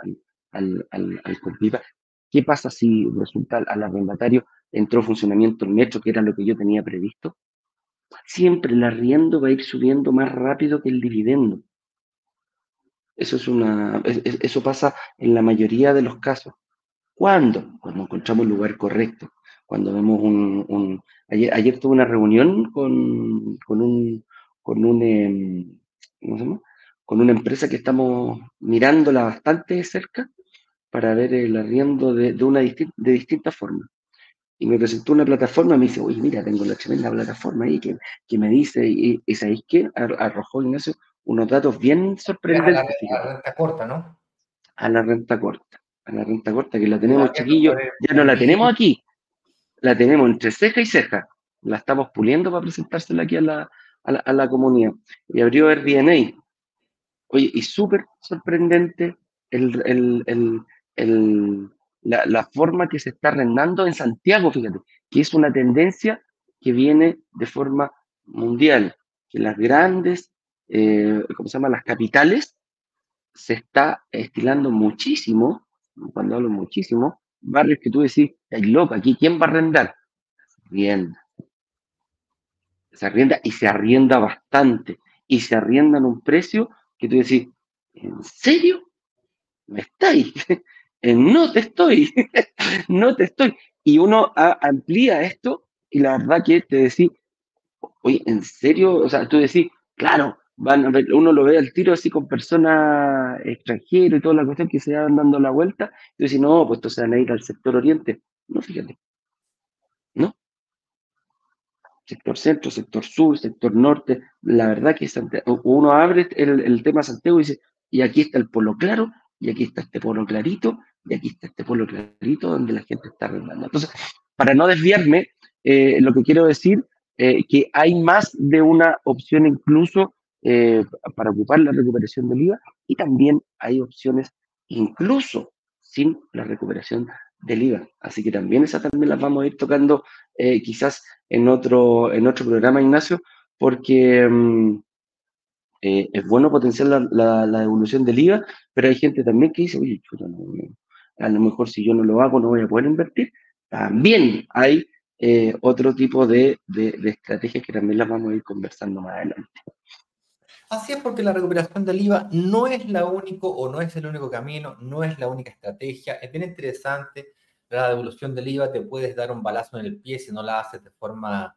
al, al, al ¿Qué pasa si resulta al arrendatario entró en funcionamiento el metro, que era lo que yo tenía previsto? Siempre el arriendo va a ir subiendo más rápido que el dividendo. Eso, es una, eso pasa en la mayoría de los casos. ¿Cuándo? Cuando encontramos el lugar correcto. Cuando vemos un... ayer, ayer, tuve una reunión con, con un... Con un em. Con una empresa que estamos mirándola bastante cerca para ver el arriendo de, de una de distintas formas. Y me presentó una plataforma, me dice, oye, mira, tengo la tremenda plataforma ahí que, que me dice, y, y ¿sabéis qué? Arrojó Ignacio unos datos bien sorprendentes. A la, renta corta, ¿no? A la renta corta a la renta corta, que la tenemos, chiquillos, ya no la tenemos aquí, la tenemos entre ceja y ceja, la estamos puliendo para presentársela aquí a la, a la, comunidad. Y abrió Airbnb. Oye, y súper sorprendente el, la, forma que se está arrendando en Santiago, fíjate, que es una tendencia que viene de forma mundial, que las grandes, eh, ¿cómo se llama?, las capitales, se está estilando muchísimo cuando hablo muchísimo, barrios que tú decís, es loco, aquí quién va a arrendar. Se arrienda. Se arrienda y se arrienda bastante. Y se arrienda en un precio que tú decís, ¿en serio? ¿Me estáis? no te estoy, no te estoy. Y uno amplía esto y la verdad que te decís, oye, ¿en serio? O sea, tú decís, claro, uno lo ve al tiro así con personas extranjeras y toda la cuestión que se van dando la vuelta, y dice, no, pues se van a ir al sector oriente. No, fíjate. No. sector centro, sector sur, sector norte. La verdad que uno abre el, el tema Santiago y dice, y aquí está el polo claro, y aquí está este polo clarito, y aquí está este polo clarito donde la gente está arrendando. Entonces, para no desviarme, eh, lo que quiero decir eh, que hay más de una opción incluso eh, para ocupar la recuperación del IVA y también hay opciones incluso sin la recuperación del IVA. Así que también esas también las vamos a ir tocando quizás en otro, en otro programa, Ignacio, porque mm, es bueno potenciar la, la, evolución del IVA, pero hay gente también que dice, oye, chuta, no, a lo mejor si yo no lo hago no voy a poder invertir. También hay eh, otro tipo de, de, estrategias que también las vamos a ir conversando más adelante. Así es porque la recuperación del IVA no es la único o no es el único camino, no es la única estrategia. Es bien interesante la devolución del IVA, te puedes dar un balazo en el pie si no la haces de forma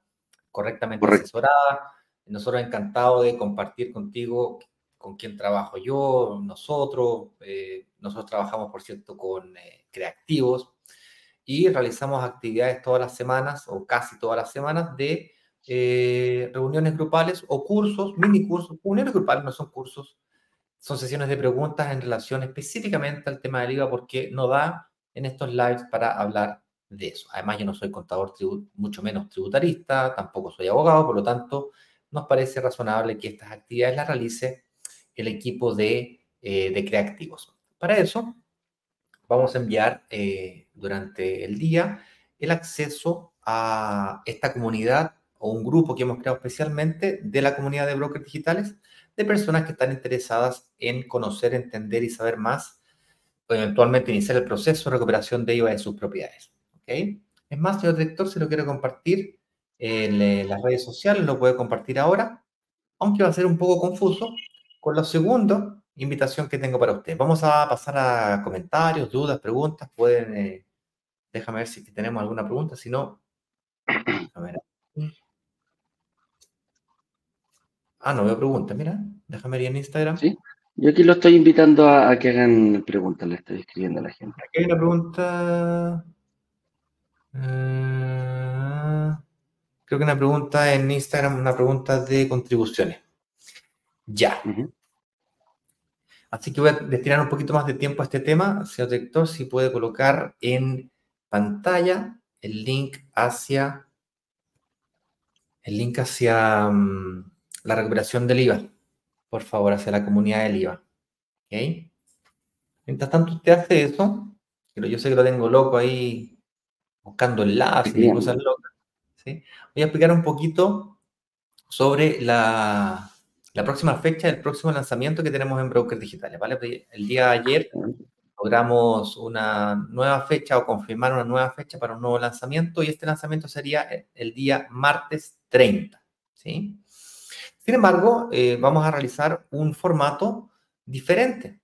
correctamente asesorada. Nosotros encantados de compartir contigo con quién trabajo yo, nosotros. Eh, nosotros trabajamos, por cierto, con eh, creativos y realizamos actividades todas las semanas o casi todas las semanas de eh, reuniones grupales o cursos, mini cursos. Reuniones grupales no son cursos, son sesiones de preguntas en relación específicamente al tema del IVA porque no da en estos lives para hablar de eso. Además, yo no soy contador, mucho menos tributarista, tampoco soy abogado, por lo tanto, nos parece razonable que estas actividades las realice el equipo de, eh, de creativos. Para eso, vamos a enviar eh, durante el día el acceso a esta comunidad o un grupo que hemos creado especialmente de la comunidad de brokers digitales, de personas que están interesadas en conocer, entender y saber más, o eventualmente iniciar el proceso de recuperación de IVA de sus propiedades. ¿okay? Es más, señor director, si lo quiere compartir en eh, las redes sociales, lo puede compartir ahora, aunque va a ser un poco confuso. Con lo segundo, invitación que tengo para usted. Vamos a pasar a comentarios, dudas, preguntas. Pueden, eh, déjame ver si tenemos alguna pregunta. Si no, ver. Ah, no veo preguntas, mira. Déjame ir en Instagram. Sí. Yo aquí lo estoy invitando a, que hagan preguntas, le estoy escribiendo a la gente. Aquí hay una pregunta. Eh, creo que una pregunta en Instagram, una pregunta de contribuciones. Ya. Así que voy a destinar un poquito más de tiempo a este tema. Señor director, si puede colocar en pantalla el link hacia el link hacia mm, la recuperación del IVA. Por favor, hacia la comunidad del IVA. ¿Okay? Mientras tanto usted hace eso, pero yo sé que lo tengo loco ahí buscando enlaces y cosas locas. ¿Sí? Voy a explicar un poquito sobre la, la próxima fecha el próximo lanzamiento que tenemos en Brokers Digitales, ¿vale? Pues, el día de ayer logramos una nueva fecha o confirmar una nueva fecha para un nuevo lanzamiento y este lanzamiento sería el día martes 30, ¿sí? Sin embargo, eh, vamos a realizar un formato diferente.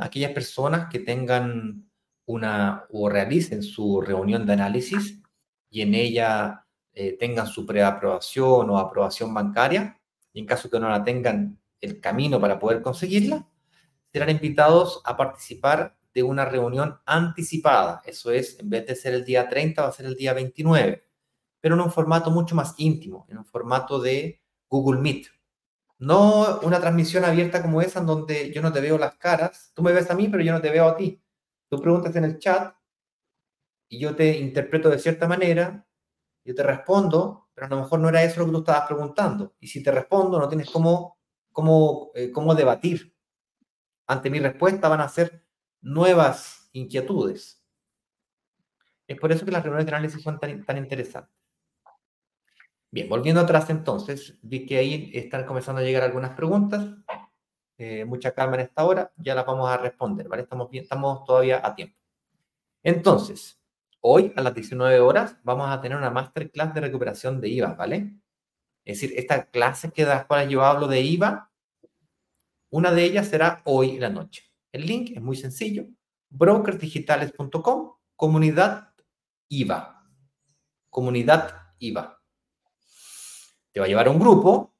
Aquellas personas que tengan una o realicen su reunión de análisis y en ella eh, tengan su preaprobación o aprobación bancaria, y en caso que no la tengan el camino para poder conseguirla, serán invitados a participar de una reunión anticipada. Eso es, en vez de ser el día 30, va a ser el día 29, pero en un formato mucho más íntimo, en un formato de Google Meet. No una transmisión abierta como esa en donde yo no te veo las caras, tú me ves a mí, pero yo no te veo a ti. Tú preguntas en el chat y yo te interpreto de cierta manera, yo te respondo pero a lo mejor no era eso lo que tú estabas preguntando. Y si te respondo, no tienes cómo, cómo, eh, cómo debatir. Ante mi respuesta van a ser nuevas inquietudes. Es por eso que las reuniones de análisis son tan, tan interesantes. Bien, volviendo atrás entonces, vi que ahí están comenzando a llegar algunas preguntas. Eh, mucha calma en esta hora, ya las vamos a responder, ¿vale? Estamos, bien, estamos todavía a tiempo. Entonces, Hoy a las 19 horas vamos a tener una masterclass de recuperación de IVA, ¿vale? Es decir, esta clase que das para yo hablo de IVA, una de ellas será hoy en la noche. El link es muy sencillo, brokersdigitales.com, comunidad IVA. Comunidad IVA. Te va a llevar a un grupo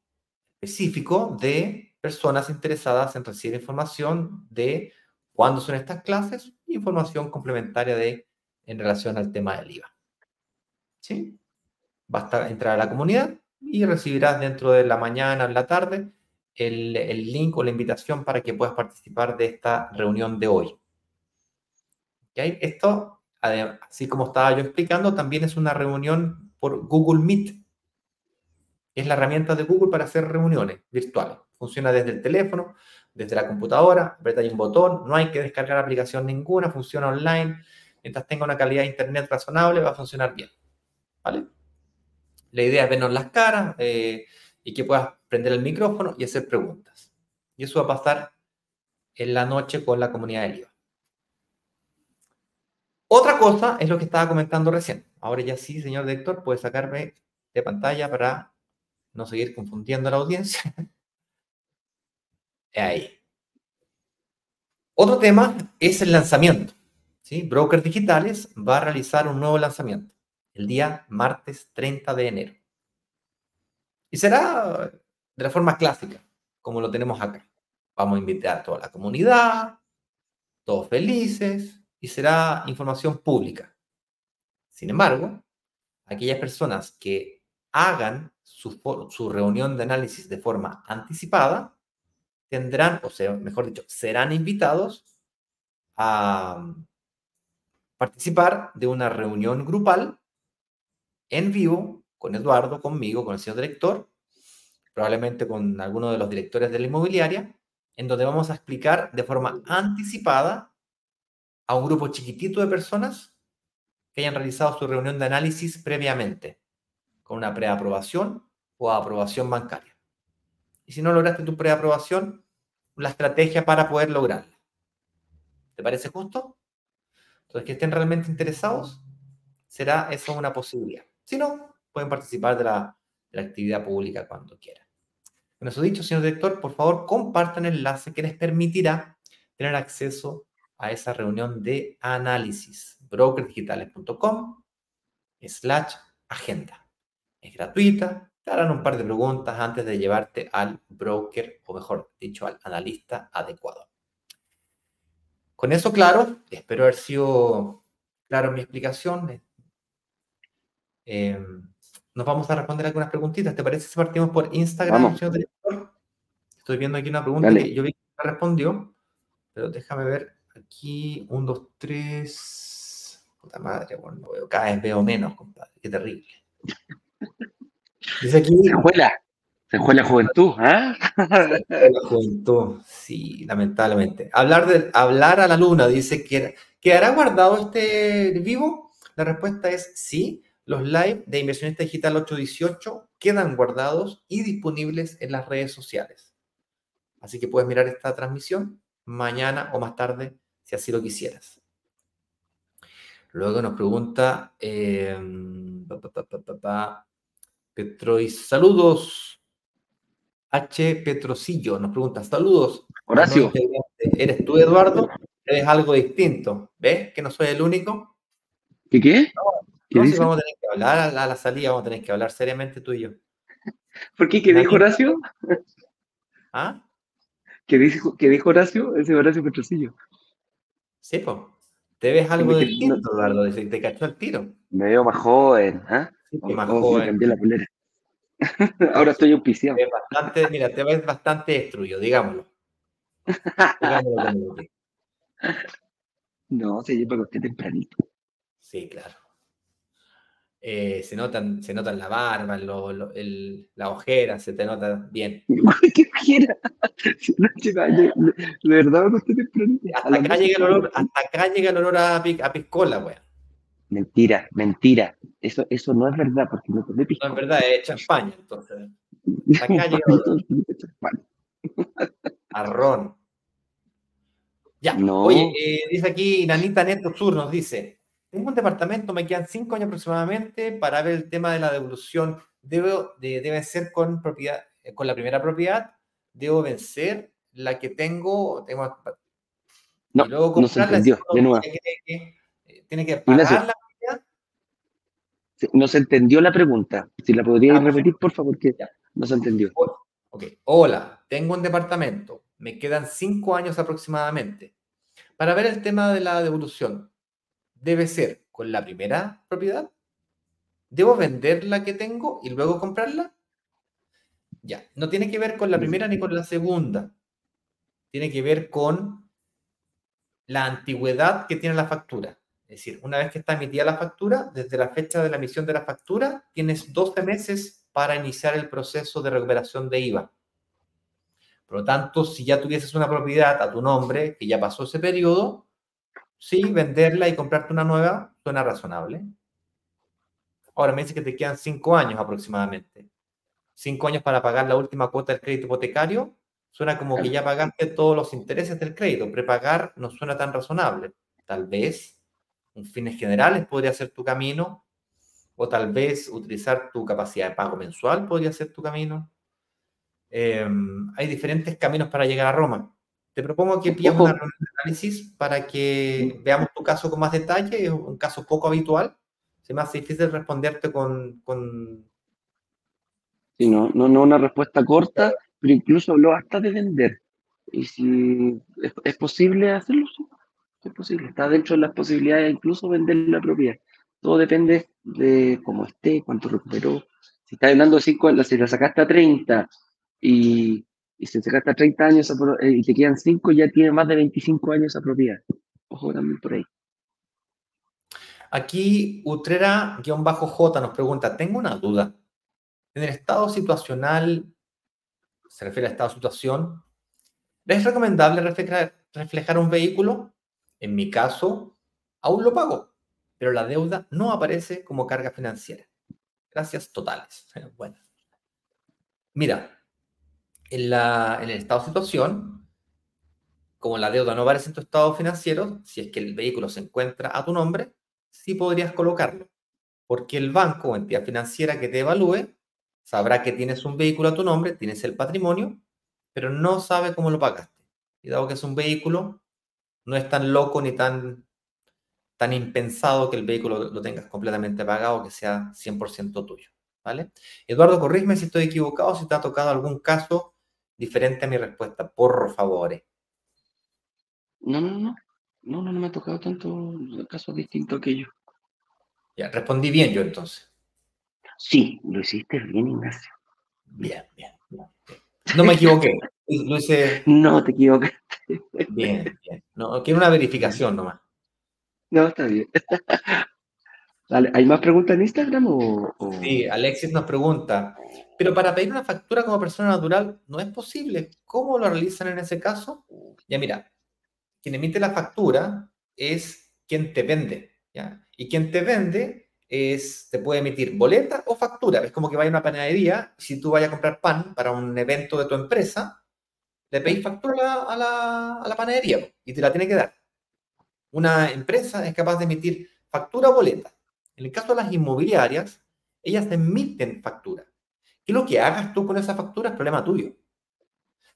específico de personas interesadas en recibir información de cuándo son estas clases, información complementaria de en relación al tema del IVA. ¿Sí? Basta entrar a la comunidad y recibirás dentro de la mañana o en la tarde el, el link o la invitación para que puedas participar de esta reunión de hoy. ¿Okay? Esto, así como estaba yo explicando, también es una reunión por Google Meet. Es la herramienta de Google para hacer reuniones virtuales. Funciona desde el teléfono, desde la computadora, apretáis un botón, no hay que descargar aplicación ninguna, funciona online. Mientras tenga una calidad de internet razonable, va a funcionar bien. ¿Vale? La idea es vernos las caras eh, y que puedas prender el micrófono y hacer preguntas. Y eso va a pasar en la noche con la comunidad de IVA. Otra cosa es lo que estaba comentando recién. Ahora ya sí, señor director, puede sacarme de pantalla para no seguir confundiendo a la audiencia. Ahí. Otro tema es el lanzamiento. ¿Sí? Brokers Digitales va a realizar un nuevo lanzamiento el día martes 30 de enero. Y será de la forma clásica, como lo tenemos acá. Vamos a invitar a toda la comunidad, todos felices, y será información pública. Sin embargo, aquellas personas que hagan su, su reunión de análisis de forma anticipada, tendrán, o sea, mejor dicho, serán invitados a participar de una reunión grupal en vivo con Eduardo, conmigo, con el señor director, probablemente con alguno de los directores de la inmobiliaria, en donde vamos a explicar de forma anticipada a un grupo chiquitito de personas que hayan realizado su reunión de análisis previamente, con una preaprobación o aprobación bancaria. Y si no lograste tu preaprobación, la estrategia para poder lograrla. ¿Te parece justo? Entonces, que estén realmente interesados, será eso una posibilidad. Si no, pueden participar de la, actividad pública cuando quieran. Con eso dicho, señor director, por favor, compartan el enlace que les permitirá tener acceso a esa reunión de análisis. brokerdigitales.com slash agenda. Es gratuita, te harán un par de preguntas antes de llevarte al broker, o mejor dicho, al analista adecuado. Con eso claro, espero haber sido claro en mi explicación. Eh, nos vamos a responder algunas preguntitas. ¿Te parece si partimos por Instagram, señor director? Estoy viendo aquí una pregunta que yo vi que respondió, pero déjame ver Aquí, un, dos, tres. Puta madre, bueno, veo, cada vez veo menos, compadre. Qué terrible. Dice aquí. Juega, se juega la juventud, ¿ah? Juventud, sí, lamentablemente. Hablar, de, hablar a la luna, dice que ¿quedará guardado este vivo? La respuesta es sí. Los live de Inversionista Digital 818 quedan guardados y disponibles en las redes sociales. Así que puedes mirar esta transmisión mañana o más tarde si así lo quisieras. Luego nos pregunta eh, Petrois, saludos. H. Petrosillo nos pregunta, saludos. Horacio. ¿Eres tú, Eduardo? ¿Eres algo distinto? ¿Ves que no soy el único? ¿Qué qué? ¿Qué no, si vamos a tener que hablar a la, salida, vamos a tener que hablar seriamente tú y yo. ¿Por qué? ¿Qué dijo Horacio? ¿Ah? ¿Qué dijo, ¿Qué dijo Horacio? Ese Horacio Petrosillo. Sí, pues. Te ves algo distinto, Eduardo, te cachó el tiro. Me veo más joven, ¿ah? Sí, más joven. la polera. Ahora estoy auspiciado. Bastante, mira, te ves bastante destruido, digámoslo. digámoslo no, se lleva con usted tempranito. Sí, claro. Eh, se, notan, se notan la barba, lo, lo, el, la ojera, se te nota bien. ¿Qué ojera? De verdad, no estoy hasta, acá llega el olor, hasta acá llega el olor a, a piscola, weón. Mentira, mentira. Eso, eso no es verdad, porque no tomé. No es verdad, es champaña, entonces. Arrón. Ya, no. oye, eh, dice aquí Nanita Neto Sur, nos dice, tengo un departamento, me quedan cinco años aproximadamente para ver el tema de la devolución. Debo, de, debe ser con, propiedad, eh, con la primera propiedad, debo vencer la que tengo, tengo no, luego no se entendió, de nuevo. Tiene que, eh, pagar la propiedad. No se entendió la pregunta. Si la podría ah, repetir, por favor, que ya. no se entendió. Ok, hola, tengo un departamento, me quedan cinco años aproximadamente. Para ver el tema de la devolución, debe ser con la primera propiedad, ¿Debo vender la que tengo y luego comprarla? Ya, no tiene que ver con la primera ni con la segunda. Tiene que ver con la antigüedad que tiene la factura. Es decir, una vez que está emitida la factura, desde la fecha de la emisión de la factura, tienes 12 meses para iniciar el proceso de recuperación de IVA. Por lo tanto, si ya tuvieses una propiedad a tu nombre, que ya pasó ese periodo, sí, venderla y comprarte una nueva suena razonable. Ahora me dice que te quedan cinco años aproximadamente. Cinco años para pagar la última cuota del crédito hipotecario. Suena como que ya pagaste todos los intereses del crédito. Prepagar no suena tan razonable. Tal vez un fines generales podría ser tu camino. O tal vez utilizar tu capacidad de pago mensual podría ser tu camino. Em, hay diferentes caminos para llegar a Roma. Te propongo que pillamos una reunión de análisis para que veamos tu caso con más detalle. Es un caso poco habitual. Se me hace difícil responderte con... con... Sí, no, no, no una respuesta corta, pero incluso habló hasta de vender. Y si es, posible hacerlo, sí, es posible. Está dentro de las posibilidades incluso vender la propiedad. Todo depende de cómo esté, cuánto recuperó. Si está ganando 5, si la sacaste a 30 y, y si sacaste 30 años eh, y te quedan 5, ya tiene más de 25 años esa propiedad. Ojo también por ahí. Aquí Utrera-J nos pregunta, tengo una duda. En el estado situacional, se refiere al estado situación, ¿es recomendable reflejar un vehículo? En mi caso, aún lo pago, pero la deuda no aparece como carga financiera. Gracias totales. Bueno. Mira, en, la, en el estado de situación, como la deuda no aparece en tu estado financiero, si es que el vehículo se encuentra a tu nombre, sí podrías colocarlo, porque el banco o entidad financiera que te evalúe sabrá que tienes un vehículo a tu nombre, tienes el patrimonio, pero no sabe cómo lo pagaste. Y dado que es un vehículo, no es tan loco ni tan, tan impensado que el vehículo lo tengas completamente pagado, que sea 100% tuyo. ¿Vale? Eduardo, corrígeme si estoy equivocado, si te ha tocado algún caso diferente a mi respuesta, por favor. No, no, no. No, no, no me ha tocado tanto casos distintos que yo. Ya, respondí bien yo entonces. Sí, lo hiciste bien, Ignacio. Bien, bien. No me equivoqué. Lo hice... No te equivocaste. Bien, bien. No, quiero una verificación nomás. No, está bien. ¿Hay más preguntas en Instagram o, Sí, Alexis nos pregunta, pero para pedir una factura como persona natural no es posible. ¿Cómo lo realizan en ese caso? Ya mira, quien emite la factura es quien te vende, ¿ya? Y quien te vende es, te puede emitir boleta o factura. Es como que vaya a una panadería, si tú vayas a comprar pan para un evento de tu empresa, le pedís factura a la, a la panadería y te la tiene que dar. Una empresa es capaz de emitir factura boleta. En el caso de las inmobiliarias, ellas emiten factura. ¿Qué lo que hagas tú con esa factura es problema tuyo.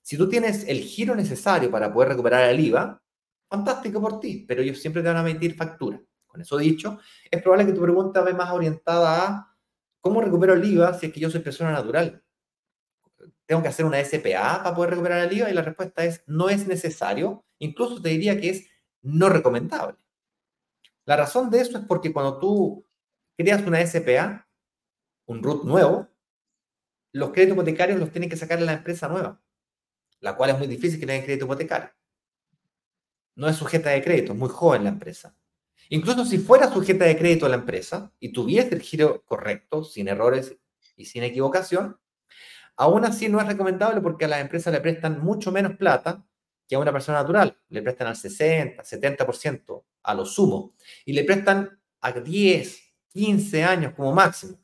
Si tú tienes el giro necesario para poder recuperar el IVA, fantástico por ti, pero ellos siempre te van a emitir factura. Con eso dicho, es probable que tu pregunta vaya más orientada a cómo recupero el IVA si es que yo soy persona natural. ¿Tengo que hacer una SPA para poder recuperar el IVA? Y la respuesta es no es necesario, incluso te diría que es no recomendable. La razón de eso es porque cuando tú creas una SPA, un RUT nuevo, los créditos hipotecarios los tiene que sacar la empresa nueva, la cual es muy difícil que tenga crédito hipotecario no es sujeta de crédito, es muy joven la empresa. Incluso si fuera sujeta de crédito la empresa y tuviese el giro correcto, sin errores y sin equivocación, aún así no es recomendable porque a las empresas le prestan mucho menos plata que a una persona natural. Le prestan al 60, 70% a lo sumo y le prestan a 10, 15 años como máximo.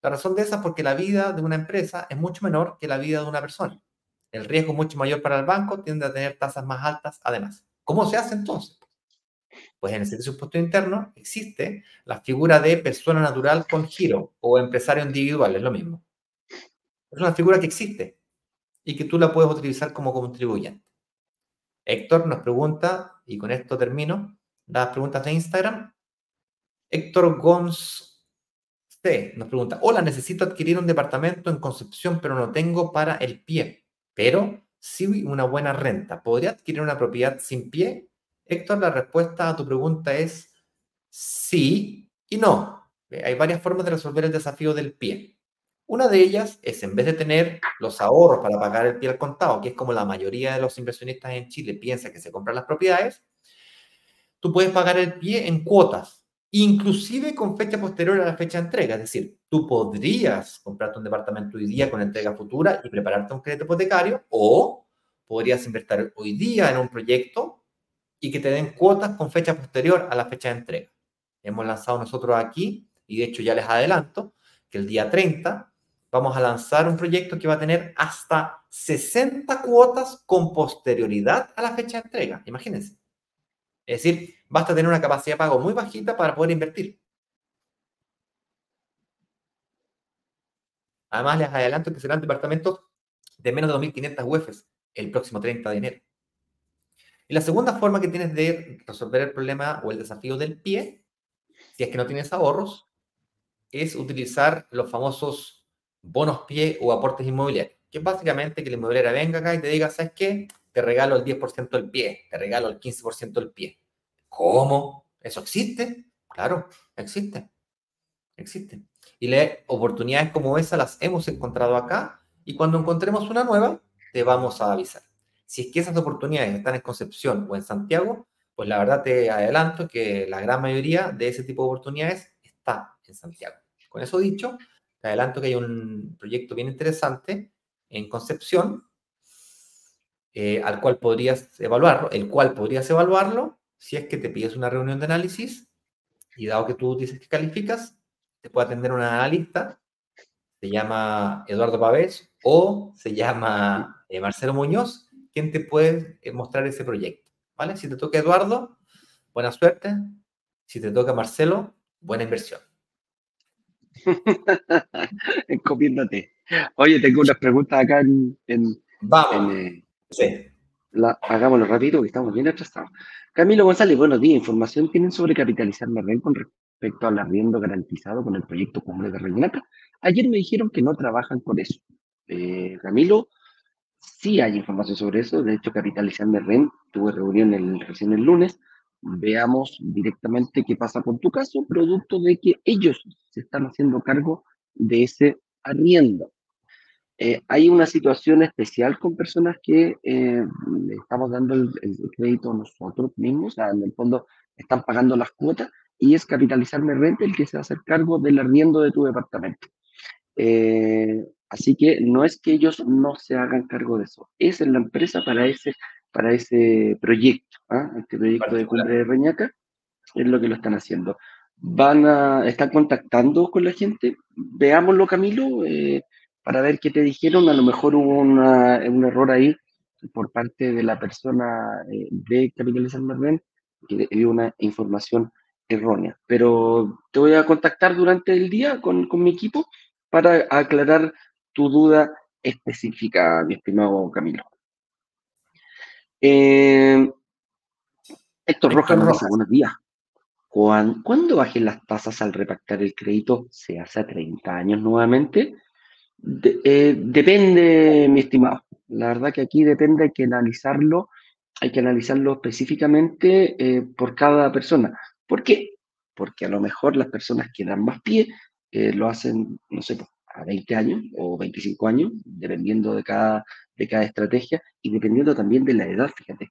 La razón de esa es porque la vida de una empresa es mucho menor que la vida de una persona. El riesgo es mucho mayor para el banco, tiende a tener tasas más altas además. ¿Cómo se hace entonces? Pues en el servicio impuesto interno existe la figura de persona natural con giro o empresario individual, es lo mismo. Es una figura que existe y que tú la puedes utilizar como contribuyente. Héctor nos pregunta, y con esto termino, las preguntas de Instagram. Héctor Gons C nos pregunta, hola, necesito adquirir un departamento en Concepción, pero no tengo para el pie. Pero sí una buena renta. ¿Podría adquirir una propiedad sin pie? Héctor, la respuesta a tu pregunta es sí y no. Hay varias formas de resolver el desafío del pie. Una de ellas es, en vez de tener los ahorros para pagar el pie al contado, que es como la mayoría de los inversionistas en Chile piensa que se compran las propiedades, tú puedes pagar el pie en cuotas, inclusive con fecha posterior a la fecha de entrega. Es decir, tú podrías comprarte un departamento hoy día con entrega futura y prepararte un crédito hipotecario, o podrías invertir hoy día en un proyecto y que te den cuotas con fecha posterior a la fecha de entrega. Hemos lanzado nosotros aquí, y de hecho ya les adelanto, que el día 30 vamos a lanzar un proyecto que va a tener hasta 60 cuotas con posterioridad a la fecha de entrega. Imagínense. Es decir, basta tener una capacidad de pago muy bajita para poder invertir. Además, les adelanto que serán departamentos de menos de 2.500 UEFs el próximo 30 de enero. Y la segunda forma que tienes de resolver el problema o el desafío del pie, si es que no tienes ahorros, es utilizar los famosos bonos pie o aportes inmobiliarios, que es básicamente que la inmobiliaria venga acá y te diga, ¿sabes qué? Te regalo el 10% del pie, te regalo el 15% del pie. ¿Cómo? ¿Eso existe? Claro, existe. Existe. Y oportunidades como esa las hemos encontrado acá y cuando encontremos una nueva, te vamos a avisar. Si es que esas oportunidades están en Concepción o en Santiago, pues la verdad te adelanto que la gran mayoría de ese tipo de oportunidades está en Santiago. Con eso dicho, te adelanto que hay un proyecto bien interesante en Concepción, eh, al cual podrías evaluarlo, el cual podrías evaluarlo si es que te pides una reunión de análisis y dado que tú dices que calificas, te puede atender un analista, se llama Eduardo Pavés o se llama eh, Marcelo Muñoz, quien te puede eh, mostrar ese proyecto, ¿vale? Si te toca Eduardo, buena suerte. Si te toca Marcelo, buena inversión. Encomiéndate. Oye, tengo unas preguntas acá en. Vamos. Eh, sí. hagámoslo rápido, que estamos bien atrasados. Camilo González, buenos días. ¿Información tienen sobre capitalizar la red con respecto al arriendo garantizado con el proyecto Cumbre de Reñaca? Ayer me dijeron que no trabajan con eso. Eh, Camilo, sí hay información sobre eso. De hecho, Capitalizando REN, tuve reunión el, recién el lunes, veamos directamente qué pasa con tu caso, producto de que ellos se están haciendo cargo de ese arriendo. Eh, hay una situación especial con personas que eh, le estamos dando el, crédito nosotros mismos, o sea, en el fondo están pagando las cuotas y es Capitalizarme Renta el que se va a hacer cargo del arriendo de tu departamento. Eh, así que no es que ellos no se hagan cargo de eso, es en la empresa para ese para ese proyecto, ¿ah? este proyecto de cumbre de Reñaca, es lo que lo están haciendo. Van a, están contactando con la gente, veámoslo Camilo, eh, para ver qué te dijeron, a lo mejor hubo un error ahí por parte de la persona eh, de Capitalizar Marven, que dio una información errónea. Pero te voy a contactar durante el día con, con mi equipo para aclarar tu duda específica, mi estimado Camilo. Eh, Héctor Rojas buenos días. ¿Cuándo bajen las tasas al repactar el crédito? ¿Se hace a 30 años nuevamente? Eh, depende, mi estimado. La verdad que aquí depende, hay que analizarlo, hay que analizarlo específicamente eh, por cada persona. ¿Por qué? Porque a lo mejor las personas que dan más pie eh, lo hacen, no sé, a 20 años o 25 años, dependiendo de cada, de cada estrategia y dependiendo también de la edad, fíjate.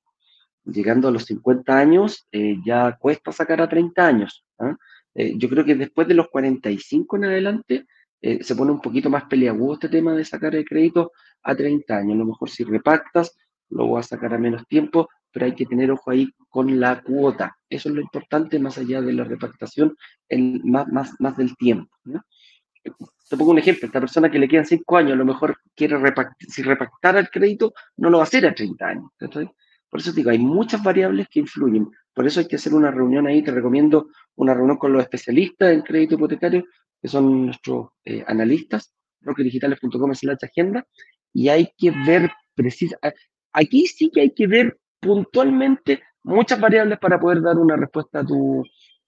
Llegando a los 50 años, eh, ya cuesta sacar a 30 años. ¿ah? Eh, yo creo que después de los 45 en adelante, eh, se pone un poquito más peleagudo este tema de sacar el crédito a 30 años. A lo mejor si repactas, lo vas a sacar a menos tiempo, pero hay que tener ojo ahí con la cuota. Eso es lo importante más allá de la repactación, el, más, más, más del tiempo. Te pongo un ejemplo, esta persona que le quedan 5 años, a lo mejor quiere si repactar el crédito, no lo va a hacer a 30 años. Por eso digo, hay muchas variables que influyen. Por eso hay que hacer una reunión ahí, te recomiendo una reunión con los especialistas en crédito hipotecario, que son nuestros eh, analistas, brokerdigitales.com es la agenda, y hay que ver precisa, aquí sí que hay que ver puntualmente muchas variables para poder dar una respuesta a tu,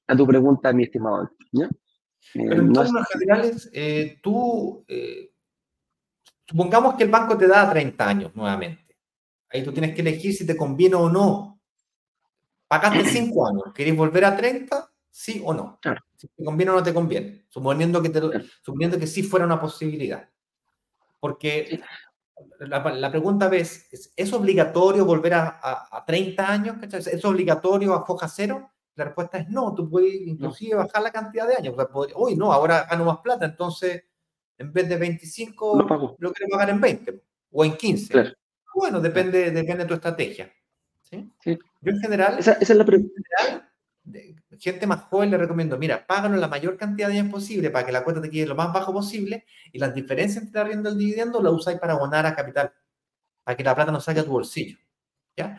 a tu pregunta, mi estimado. Pero en términos generales, eh, tú, eh, supongamos que el banco te da 30 años nuevamente. Ahí tú tienes que elegir si te conviene o no. Pagaste 5 años, ¿querés volver a 30 ¿Sí o no? Si te conviene o no te conviene, suponiendo que, te, suponiendo que sí fuera una posibilidad. Porque la, pregunta es, ¿es obligatorio volver a, 30 años? ¿Es obligatorio a foja cero? La respuesta es no, tú puedes inclusive bajar la cantidad de años. Uy, no, ahora gano más plata, entonces en vez de 25 lo, quiero pagar en 20 o en 15. Bueno, depende, depende de tu estrategia. ¿sí? Yo en general, esa, es la gente más joven le recomiendo, mira, págalo la mayor cantidad de años posible para que la cuenta te quede lo más bajo posible y las diferencias entre la rienda y el dividendo la usáis para abonar a capital, para que la plata no salga a tu bolsillo. ¿ya?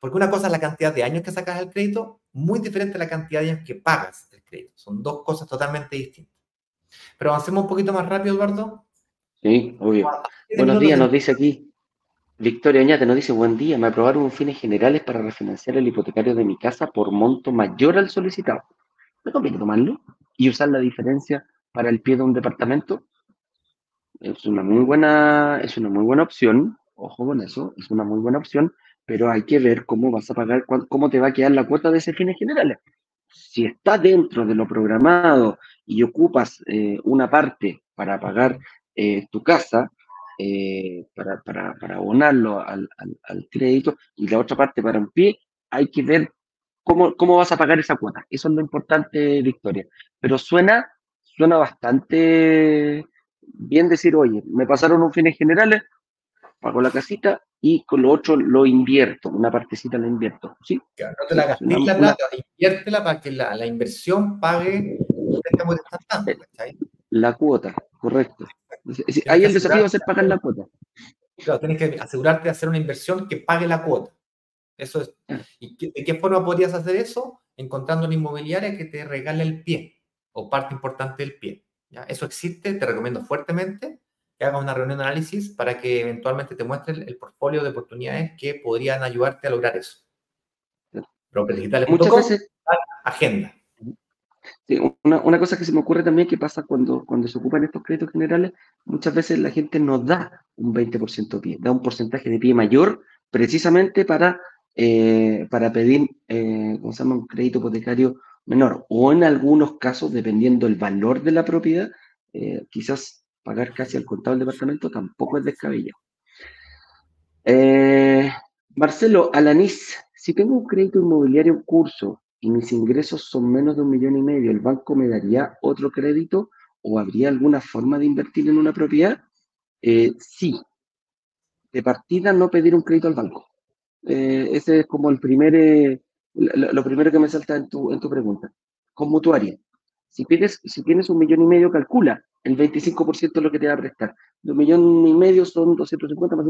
Porque una cosa es la cantidad de años que sacas el crédito, muy diferente a la cantidad de años que pagas el crédito. Son dos cosas totalmente distintas. Pero avancemos un poquito más rápido, Eduardo. Sí, obvio. Buenos días, nos dice aquí. Victoria Oñate nos dice, buen día, me aprobaron fines generales para refinanciar el hipotecario de mi casa por monto mayor al solicitado. ¿Me conviene tomarlo y usar la diferencia para el pie de un departamento? Es una muy buena, es una muy buena opción, ojo con eso, es una muy buena opción, pero hay que ver cómo vas a pagar, cómo te va a quedar la cuota de ese fines generales. Si está dentro de lo programado y ocupas eh, una parte para pagar eh, tu casa, eh, para, para, para, abonarlo al, al, crédito y la otra parte para un pie, hay que ver cómo, cómo vas a pagar esa cuota. Eso es lo importante, Victoria. Pero suena, suena bastante bien decir, oye, me pasaron un fines generales, pago la casita y con lo otro lo invierto, una partecita la invierto. ¿sí? no te la gastes la plata, inviértela para que la, la inversión pague la cuota, correcto. Ahí el desafío va a ser pagar la cuota. Claro, tienes que asegurarte de hacer una inversión que pague la cuota. Eso es. Ah. ¿Y de qué forma podrías hacer eso? Encontrando una inmobiliaria que te regale el pie o parte importante del pie. ¿ya? Eso existe, te recomiendo fuertemente que hagas una reunión de análisis para que eventualmente te muestre el, portfolio de oportunidades que podrían ayudarte a lograr eso. Muchas veces agenda una, cosa que se me ocurre también que pasa cuando, cuando se ocupan estos créditos generales, muchas veces la gente no da un 20% de pie, da un porcentaje de pie mayor precisamente para, eh, para pedir eh, un crédito hipotecario menor. O en algunos casos, dependiendo del valor de la propiedad, eh, quizás pagar casi al contado del departamento tampoco es descabellado. Marcelo Alanís, si tengo un crédito inmobiliario en curso y mis ingresos son menos de un millón y medio, ¿el banco me daría otro crédito o habría alguna forma de invertir en una propiedad? Eh, sí. De partida, no pedir un crédito al banco. Eh, ese es como el primer, eh, lo, primero que me salta en tu, en tu pregunta. Con mutuaria. Si, pides, si tienes un millón y medio, calcula el 25% de lo que te va a prestar. De un millón y medio son 250 más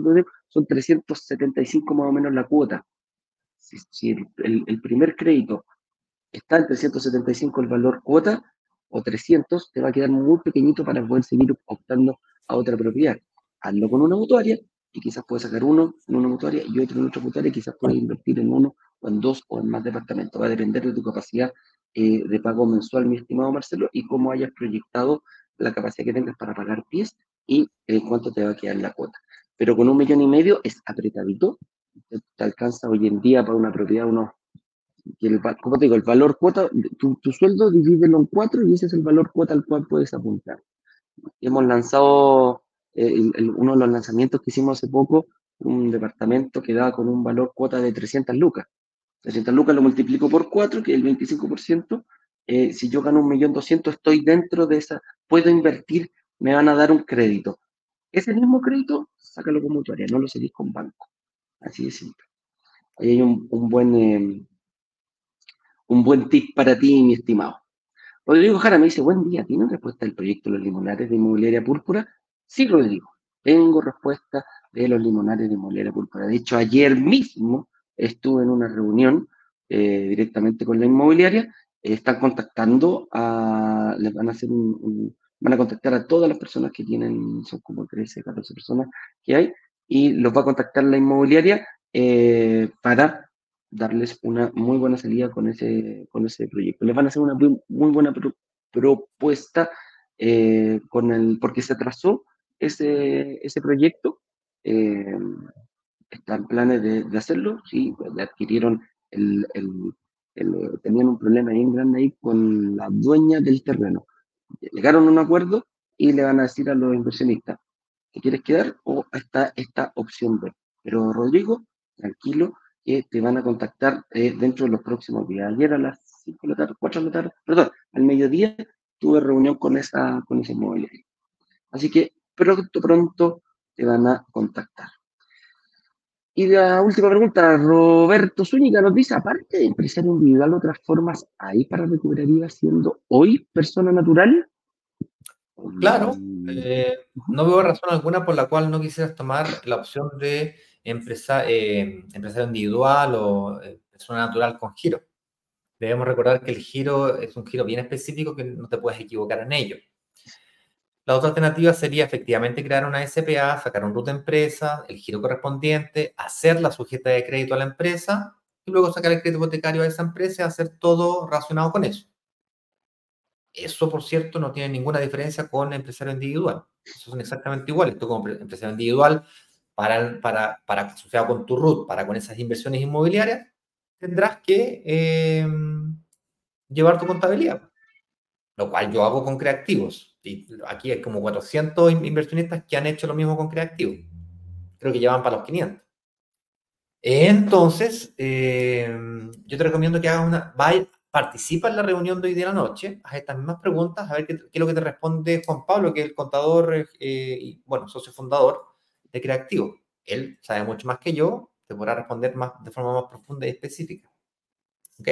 son 375 más o menos la cuota. Si, el, primer crédito está en 375 el valor cuota o 300, te va a quedar muy pequeñito para poder seguir optando a otra propiedad. Hazlo con una mutuaria y quizás puedes sacar uno en una mutuaria y otro en otra mutuaria y quizás puedes invertir en uno o en dos o en más departamentos. Va a depender de tu capacidad eh, de pago mensual, mi estimado Marcelo, y cómo hayas proyectado la capacidad que tengas para pagar pies y eh, cuánto te va a quedar la cuota. Pero con un millón y medio es apretadito, te alcanza hoy en día para una propiedad unos el, como te digo, el valor cuota, tu, tu, sueldo divídelo en cuatro y ese es el valor cuota al cual puedes apuntar. Hemos lanzado eh, uno de los lanzamientos que hicimos hace poco, un departamento que da con un valor cuota de 300 lucas. 300 lucas lo multiplico por 4, que es el 25%. Eh, si yo gano un millón doscientos, estoy dentro de esa, puedo invertir, me van a dar un crédito. Ese mismo crédito, sácalo con mutuaria, no lo seguís con banco. Así de simple. Ahí hay un, buen, eh, un buen tip para ti, mi estimado. Rodrigo Jara me dice, buen día, ¿tiene respuesta del proyecto los limonares de inmobiliaria púrpura? Sí, Rodrigo, tengo respuesta de los limonares de inmobiliaria púrpura. De hecho, ayer mismo estuve en una reunión eh, directamente con la inmobiliaria, están contactando a, les van a hacer un, van a contactar a todas las personas que tienen, son como 13, 14 personas que hay, y los va a contactar la inmobiliaria eh, para darles una muy buena salida con ese, con ese proyecto. Les van a hacer una muy, buena propuesta eh, con el, porque se atrasó ese, ese proyecto. Eh, están planes de, hacerlo, sí, adquirieron el, tenían un problema bien grande ahí con la dueña del terreno. Llegaron a un acuerdo y le van a decir a los inversionistas, ¿te quieres quedar o está esta opción B? Pero Rodrigo, tranquilo, que te van a contactar eh, dentro de los próximos días. Ayer a las 5 de la tarde, 4 de la tarde, perdón, al mediodía tuve reunión con esa, con ese inmobiliario. Así que pronto, pronto te van a contactar. Y la última pregunta, Roberto Zúñiga nos dice, aparte de empresario individual, ¿otras formas hay para recuperar IVA siendo hoy persona natural? Claro, eh, no veo razón alguna por la cual no quisieras tomar la opción de empresa, eh, empresario individual o eh, persona natural con giro. Debemos recordar que el giro es un giro bien específico que no te puedes equivocar en ello. La otra alternativa sería efectivamente crear una SPA, sacar un root de empresa, el giro correspondiente, hacer la sujeta de crédito a la empresa y luego sacar el crédito hipotecario a esa empresa y hacer todo relacionado con eso. Eso, por cierto, no tiene ninguna diferencia con empresario individual. Eso son exactamente iguales. Tú como empresario individual, para, para, para asociado con tu RUT, para con esas inversiones inmobiliarias, tendrás que em, llevar tu contabilidad, lo cual yo hago con creativos. Y aquí hay como 400 inversionistas que han hecho lo mismo con creativos. Creo que llevan para los 500. Entonces, em, yo te recomiendo que hagas una, vaya, participa en la reunión de hoy de la noche, haz estas mismas preguntas, a ver qué, qué es lo que te responde Juan Pablo, que es el contador eh, y, bueno, socio fundador de Creativo. Él sabe mucho más que yo, te podrá responder más, de forma más profunda y específica. ¿Ok?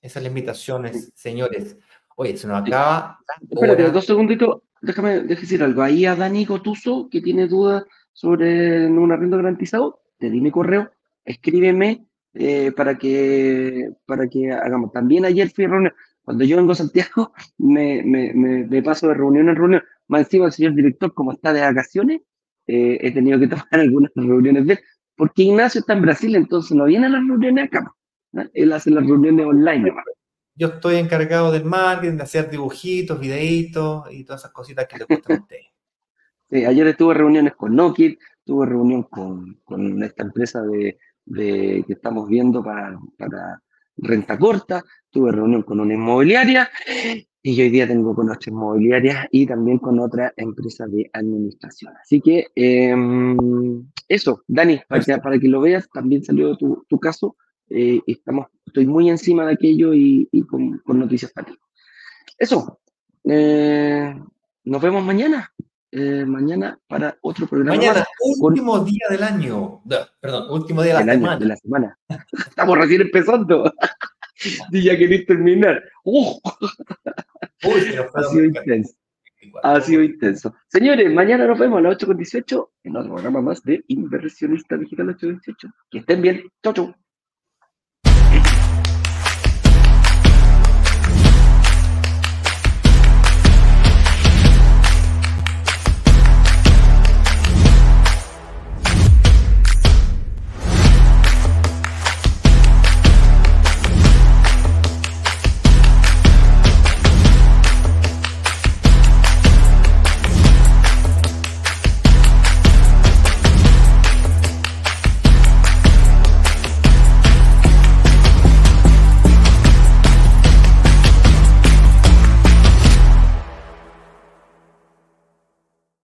Esas limitaciones, señores. Oye, se nos acaba. Espérate, dos segunditos. Déjame decir algo. Ahí a Dani Gotuso, que tiene dudas sobre un arriendo garantizado, te di mi correo, escríbeme eh, para, que, para que hagamos. También ayer fui a reunión. Cuando yo vengo a Santiago, me, me, me, paso de reunión en reunión. Más encima, el señor director, como está de vacaciones, eh, he tenido que tomar algunas reuniones de él, porque Ignacio está en Brasil, entonces no viene a las reuniones acá. Él hace las reuniones online. Yo estoy encargado del marketing, de hacer dibujitos, videitos y todas esas cositas que le gustan a ustedes. Sí, ayer estuve reuniones con Nokia, tuve reunión con, con esta empresa de, de, que estamos viendo para, para renta corta, tuve reunión con una inmobiliaria y hoy día tengo con otra inmobiliaria y también con otra empresa de administración. Así que em, eso, Dani, para que, para que, lo veas, también salió tu, tu caso. Eh, estamos, estoy muy encima de aquello y, y con, con, noticias para ti. Eso, eh, nos vemos mañana. Eh, mañana para otro programa. Mañana, último día del año. perdón, último día de la, semana. de la semana. Estamos recién empezando. y ya queréis terminar. ¡Uh! ha sido intenso. Ha sido intenso. Señores, mañana nos vemos a las 8.18 en otro programa más de Inversionista Digital 818. Que estén bien. Chau, chau.